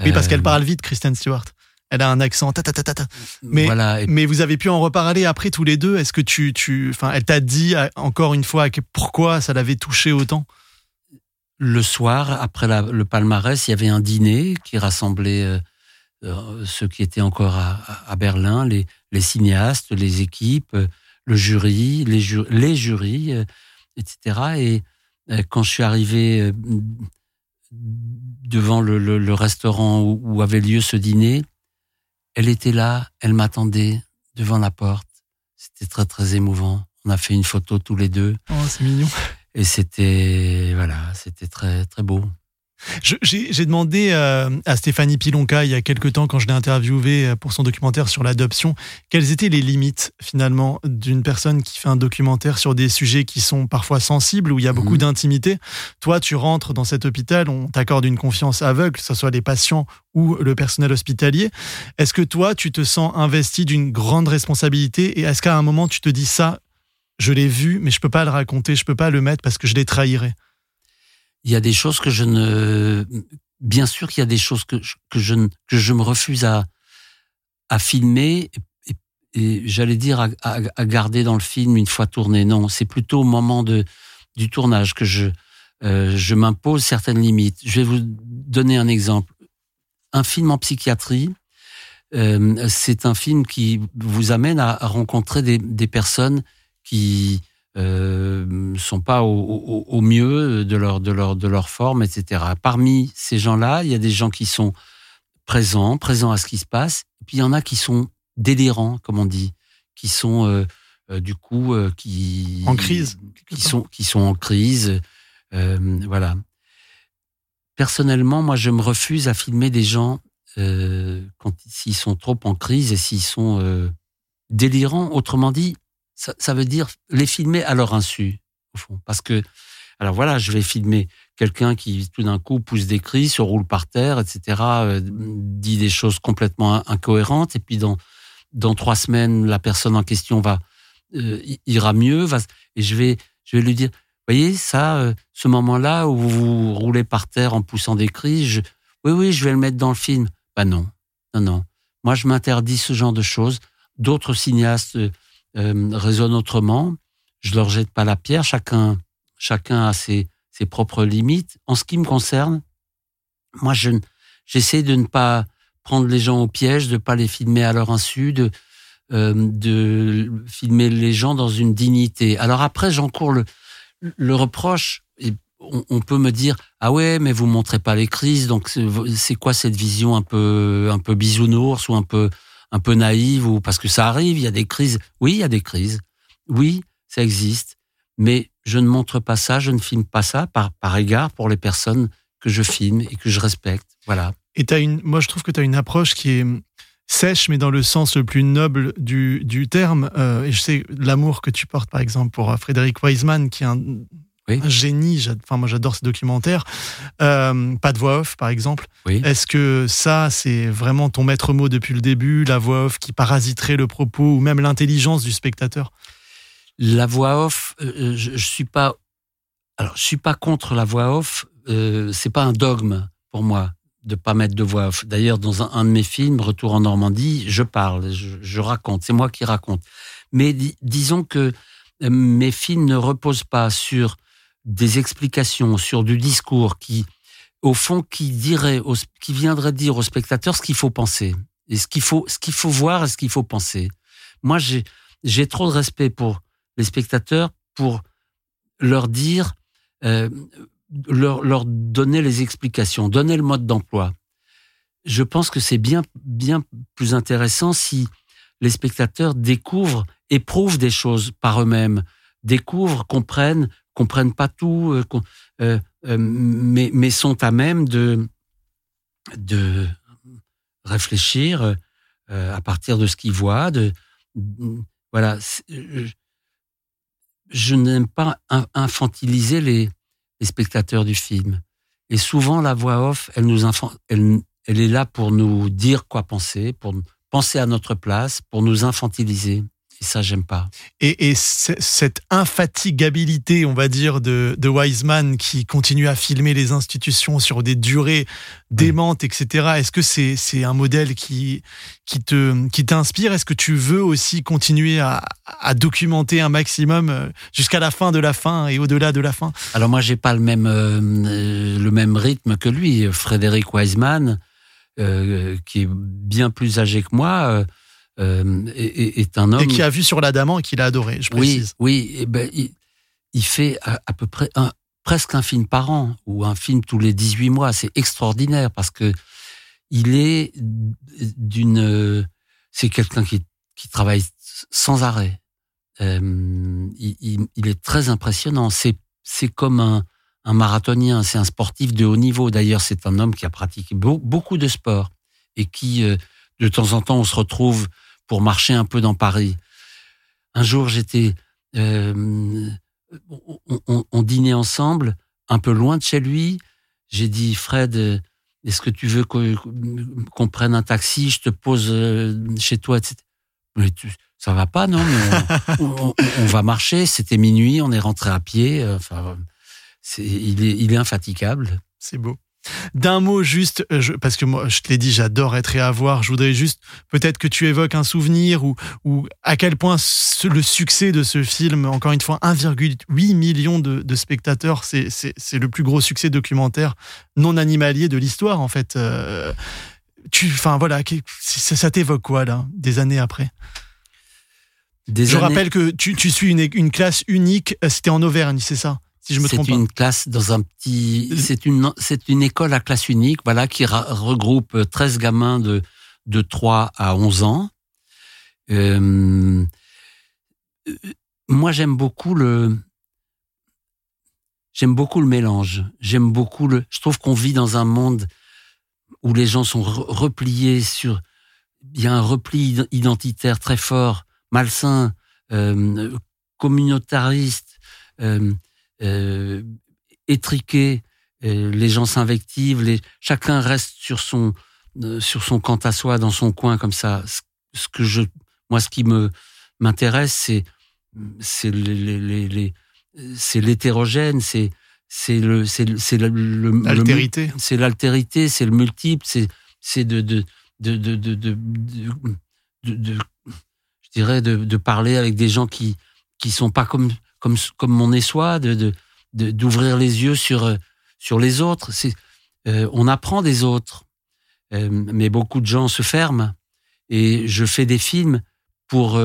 oui, parce qu'elle parle vite, Kristen Stewart. Elle a un accent. Ta, ta, ta, ta. Mais, voilà, mais vous avez pu en reparler après tous les deux. Est-ce que tu, tu, enfin, elle t'a dit encore une fois pourquoi ça l'avait touché autant? Le soir, après le palmarès, il y avait un dîner qui rassemblait euh, ceux qui étaient encore à, Berlin, les, les, cinéastes, les équipes, le jury, les, les jurys, euh, etc. Et euh, quand je suis arrivé devant le, restaurant où, avait lieu ce dîner, elle était là, elle m'attendait devant la porte. C'était très très émouvant. On a fait une photo tous les deux. Oh, c'est mignon. Et c'était voilà, c'était très très beau. J'ai demandé euh, à Stéphanie Pilonka il y a quelques temps, quand je l'ai interviewée euh, pour son documentaire sur l'adoption, quelles étaient les limites finalement d'une personne qui fait un documentaire sur des sujets qui sont parfois sensibles, où il y a beaucoup mhm. d'intimité? Toi, tu rentres dans cet hôpital, on t'accorde une confiance aveugle, que ce soit les patients ou le personnel hospitalier. Est-ce que toi, tu te sens investi d'une grande responsabilité? Et est-ce qu'à un moment, tu te dis ça, je l'ai vu, mais je peux pas le raconter, je peux pas le mettre parce que je les trahirais il y a des choses que je ne, bien sûr qu'il y a des choses que je, que je, que je me refuse à, à filmer et, j'allais dire à, à, garder dans le film une fois tourné. Non, c'est plutôt au moment de, du tournage que je, euh, je m'impose certaines limites. Je vais vous donner un exemple. Un film en psychiatrie, euh, c'est un film qui vous amène à, rencontrer des, des personnes qui euh, sont pas au, au, au, mieux de leur de leur de leur forme, etc. Parmi ces gens-là, il y a des gens qui sont présents, présents à ce qui se passe, et puis il y en a qui sont délirants, comme on dit, qui sont euh, euh du coup euh, qui en crise, qui sont qui sont en crise, euh, voilà. Personnellement, moi, je me refuse à filmer des gens quand s'ils sont trop en crise et s'ils sont délirants. Autrement dit, ça, veut dire les filmer à leur insu, au fond. Parce que, alors voilà, je vais filmer quelqu'un qui tout d'un coup pousse des cris, se roule par terre, etc., euh, dit des choses complètement incohérentes, et puis dans dans trois semaines, la personne en question va euh, ira mieux, va, et je vais je vais lui dire, voyez ça, euh, ce moment-là où vous vous roulez par terre en poussant des cris, oui oui, je vais le mettre dans le film. Bah non, non non. Moi, je m'interdis ce genre de choses. D'autres cinéastes euh, raisonnent autrement. Je leur jette pas la pierre. Chacun, chacun a ses, ses propres limites. En ce qui me concerne, moi, je, j'essaie de ne pas prendre les gens au piège, de pas les filmer à leur insu, de, euh, de filmer les gens dans une dignité. Alors après, j'encours le, le reproche. On, on, peut me dire ah ouais, mais vous montrez pas les crises, donc c'est quoi cette vision un peu un peu bisounours ou un peu un peu naïve ou parce que ça arrive, il y a des crises. Oui, il y a des crises. Oui, ça existe. Mais je ne montre pas ça, je ne filme pas ça par, par égard pour les personnes que je filme et que je respecte. Voilà. Et as une, moi, je trouve que tu as une approche qui est sèche, mais dans le sens le plus noble du, du terme. Euh, et je sais l'amour que tu portes, par exemple, pour Frédéric Wiseman, qui est un, un génie. Enfin, moi, j'adore ce documentaire. Euh, pas de voix off, par exemple. Est-ce que ça, c'est vraiment ton maître mot depuis le début, la voix off qui parasiterait le propos ou même l'intelligence du spectateur? La voix off, euh, je, je suis pas. Alors, je suis pas contre la voix off. Euh, c'est pas un dogme pour moi de pas mettre de voix off. D'ailleurs, dans un, de mes films, Retour en Normandie, je parle, je, raconte. C'est moi qui raconte. Mais disons que euh, mes films ne reposent pas sur des explications, sur du discours qui, au fond, qui dirait, qui viendrait dire au spectateur ce qu'il faut penser et ce qu'il faut, ce qu'il faut voir et ce qu'il faut penser. Moi, j'ai, j'ai trop de respect pour les spectateurs pour leur dire, euh, leur, leur donner les explications, donner le mode d'emploi. Je pense que c'est bien, bien plus intéressant si les spectateurs découvrent, éprouvent des choses par eux-mêmes, découvrent, comprennent, comprennent pas tout, euh, euh, euh, mais, sont à même de, de réfléchir à partir de ce qu'ils voient. De, voilà, je n'aime pas infantiliser les, spectateurs du film. Et souvent, la voix off, elle, nous elle est là pour nous dire quoi penser, pour penser à notre place, pour nous infantiliser. Et ça, j'aime pas. Et, et cette infatigabilité, on va dire, de, de Wiseman qui continue à filmer les institutions sur des durées démentes, etc. Est-ce que c'est un modèle qui qui te qui t'inspire? Est-ce que tu veux aussi continuer à, à documenter un maximum euh, jusqu'à la fin de la fin et au-delà de la fin? Alors moi, j'ai pas le même euh, le même rythme que lui, Frédéric Wiseman, euh, qui est bien plus âgé que moi euh, est, un homme. Et qui a vu sur l'Adamant et qui l'a adoré, je précise. Oui, oui. Et ben, il, fait à, peu près un, presque un film par an ou un film tous les 18 mois. C'est extraordinaire parce que il est d'une. C'est quelqu'un qui, qui travaille sans arrêt. Euh, il, il, est très impressionnant. C'est c'est comme un, un marathonien, c'est un sportif de haut niveau. D'ailleurs, c'est un homme qui a pratiqué beaucoup de sport et qui, euh, de temps en temps, on se retrouve pour marcher un peu dans Paris. Un jour, j'étais, euh, on, dînait ensemble, un peu loin de chez lui. J'ai dit, Fred, est-ce que tu veux qu'on prenne un taxi Je te pose euh, chez toi, etc. Mais ça va pas, non on, va marcher. C'était minuit, on est rentré à pied. Enfin, il est, il est infatigable. C'est beau. D'un mot juste, euh, parce que moi, je te l'ai dit, j'adore être et avoir. Je voudrais juste, peut-être que tu évoques un souvenir ou, ou à quel point le succès de ce film, encore une fois, 1,8 million de, spectateurs, c'est le plus gros succès documentaire non animalier de l'histoire, en fait. Euh, tu, enfin voilà, ça, t'évoque quoi là, des années après? Je rappelle que tu, suis une, une classe unique. Euh, c'était en Auvergne, c'est ça? Si je me trompe C'est une classe dans un petit, c'est une, c'est une école à classe unique, voilà, qui regroupe 13 gamins de, de 3 à 11 ans. Euh, moi, j'aime beaucoup le, j'aime beaucoup le mélange. J'aime beaucoup le, je trouve qu'on vit dans un monde où les gens sont repliés sur, il y a un repli identitaire très fort, malsain, euh, communautariste, euh, euh, étriqué, euh, les gens s'invectivent, les, chacun reste sur son euh, sur son quant à soi, dans son coin comme ça. Ce, que je, moi, ce qui me m'intéresse, c'est c'est les, les, c'est l'hétérogène, c'est c'est le c'est c'est le, l'altérité, c'est l'altérité, c'est le multiple, c'est c'est de de de de de, de, de, je dirais de, de parler avec des gens qui qui sont pas comme comme comme mon soi, de, de d'ouvrir les yeux sur euh, sur les autres. C'est euh, on apprend des autres, euh, mais beaucoup de gens se ferment. Et je fais des films pour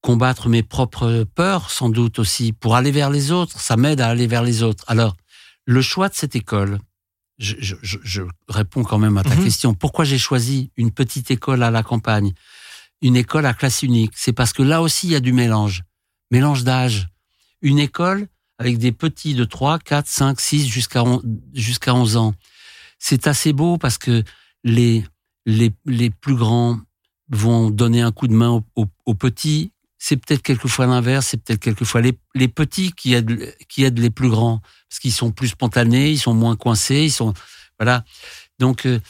combattre mes propres peurs, sans doute aussi, pour aller vers les autres. Ça m'aide à aller vers les autres. Alors, le choix de cette école, je, je, je réponds quand même à ta mhm. question. Pourquoi j'ai choisi une petite école à la campagne, une école à classe unique C'est parce que là aussi, il y a du mélange. Mélange d'âge, une école avec des petits de 3, 4, 5, 6 jusqu'à jusqu'à 11 ans. C'est assez beau parce que les les, les plus grands vont donner un coup de main aux, petits. C'est peut-être quelquefois l'inverse, c'est peut-être quelquefois les, les petits qui aident, qui aident les plus grands parce qu'ils sont plus spontanés, ils sont moins coincés, ils sont voilà. Donc euh,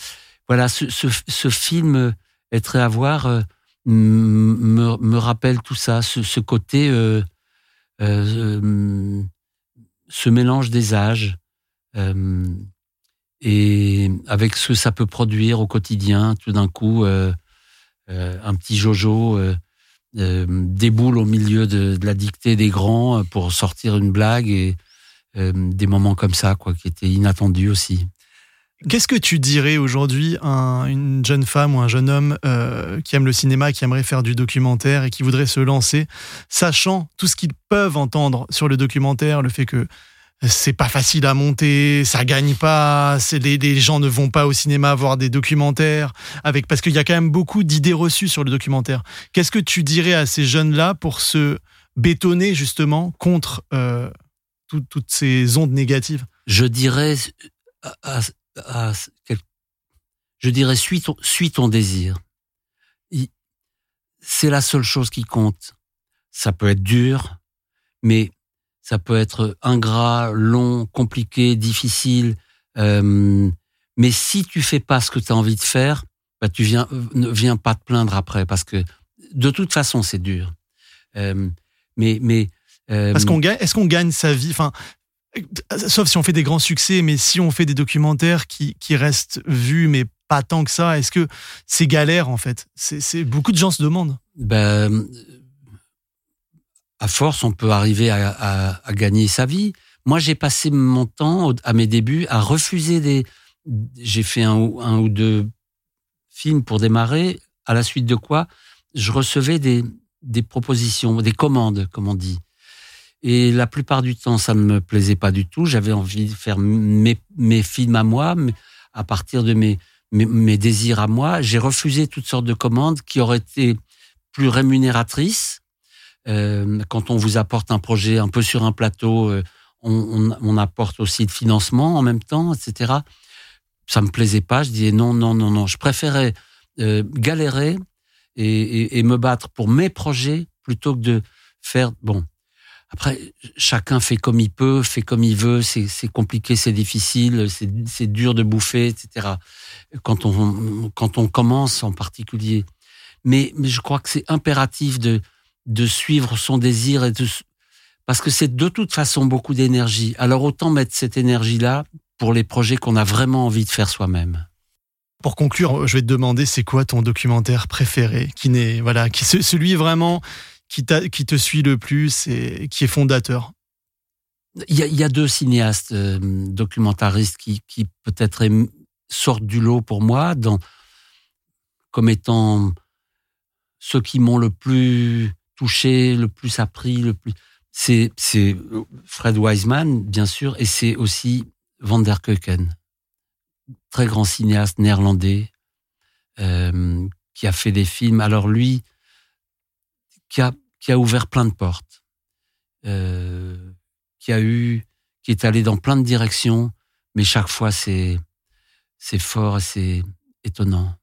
voilà, ce, ce, film être à voir euh, me, me, rappelle tout ça, ce, ce côté, euh, euh, ce mélange des âges et avec ce que ça peut produire au quotidien, tout d'un coup, euh, euh, un petit Jojo euh, déboule au milieu de, de, la dictée des grands pour sortir une blague et des moments comme ça, quoi, qui étaient inattendus aussi. Qu'est-ce que tu dirais aujourd'hui à une jeune femme ou un jeune homme qui aime le cinéma, qui aimerait faire du documentaire et qui voudrait se lancer, sachant tout ce qu'ils peuvent entendre sur le documentaire, le fait que c'est pas facile à monter, ça gagne pas, c'est les, gens ne vont pas au cinéma voir des documentaires parce qu'il y a quand même beaucoup d'idées reçues sur le documentaire. Qu'est-ce que tu dirais à ces jeunes-là pour se bétonner justement contre euh, toutes ces ondes négatives? Je dirais, je dirais suis ton, ton désir. C'est la seule chose qui compte. Ça peut être dur, mais ça peut être ingrat, long, compliqué, difficile. Euh, mais si tu fais pas ce que tu as envie de faire, bah tu viens ne viens pas te plaindre après parce que de toute façon c'est dur. Euh, mais mais euh, parce qu'on gagne, est-ce qu'on gagne sa vie? Enfin, sauf si on fait des grands succès, mais si on fait des documentaires qui restent vus mais pas tant que ça, est-ce que c'est galère en fait? C'est beaucoup de gens se demandent. Ben à force, on peut arriver à, gagner sa vie. Moi, j'ai passé mon temps à mes débuts à refuser des. J'ai fait un, ou deux films pour démarrer, à la suite de quoi je recevais des propositions, des commandes, comme on dit. Et la plupart du temps, ça ne me plaisait pas du tout. J'avais envie de faire mes, mes films à moi, à partir de mes, mes, mes désirs à moi. J'ai refusé toutes sortes de commandes qui auraient été plus rémunératrices euh, quand on vous apporte un projet un peu sur un plateau, euh, on, on, on, apporte aussi de financement en même temps, etc. Ça me plaisait pas. Je disais non, non, non, non. Je préférais euh, galérer et, et, et, me battre pour mes projets plutôt que de faire bon. Après, chacun fait comme il peut, fait comme il veut. C'est compliqué, c'est difficile, c'est dur de bouffer, etc. Quand on quand on commence en particulier. Mais, mais je crois que c'est impératif de de suivre son désir et de, parce que c'est de toute façon beaucoup d'énergie. Alors autant mettre cette énergie-là pour les projets qu'on a vraiment envie de faire soi-même. Pour conclure, je vais te demander, c'est quoi ton documentaire préféré, qui n'est voilà, qui celui vraiment qui, te suit le plus et qui est fondateur? Il y a, deux cinéastes euh, documentaristes qui, qui peut-être sortent du lot pour moi, comme étant ceux qui m'ont le plus touché, le plus appris, le plus. C'est, c'est Fred Wiseman, bien sûr, et c'est aussi Van der Keuken, très grand cinéaste néerlandais, euh, qui a fait des films. Alors lui, qui a, qui a ouvert plein de portes, euh, qui a eu, qui est allé dans plein de directions, mais chaque fois c'est, c'est fort et c'est étonnant.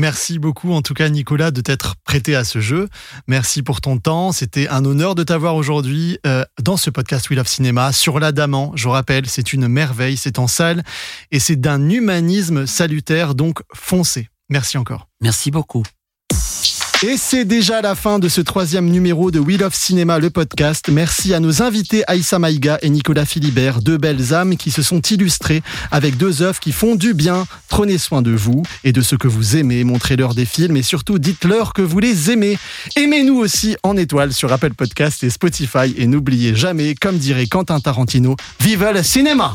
Merci beaucoup en tout cas Nicolas de t'être prêté à ce jeu. Merci pour ton temps. C'était un honneur de t'avoir aujourd'hui euh, dans ce podcast We Love Cinéma sur l'Adamant. Je rappelle, c'est une merveille, c'est en salle et c'est d'un humanisme salutaire, donc foncez. Merci encore. Merci beaucoup. Et c'est déjà la fin de ce troisième numéro de Wheel of Cinema, le podcast. Merci à nos invités Aïssa Maïga et Nicolas Philibert, deux belles âmes qui se sont illustrées avec deux œuvres qui font du bien. Prenez soin de vous et de ce que vous aimez. Montrez-leur des films et surtout dites-leur que vous les aimez. Aimez-nous aussi en étoiles sur Apple Podcast et Spotify. Et n'oubliez jamais, comme dirait Quentin Tarantino, vive le cinéma!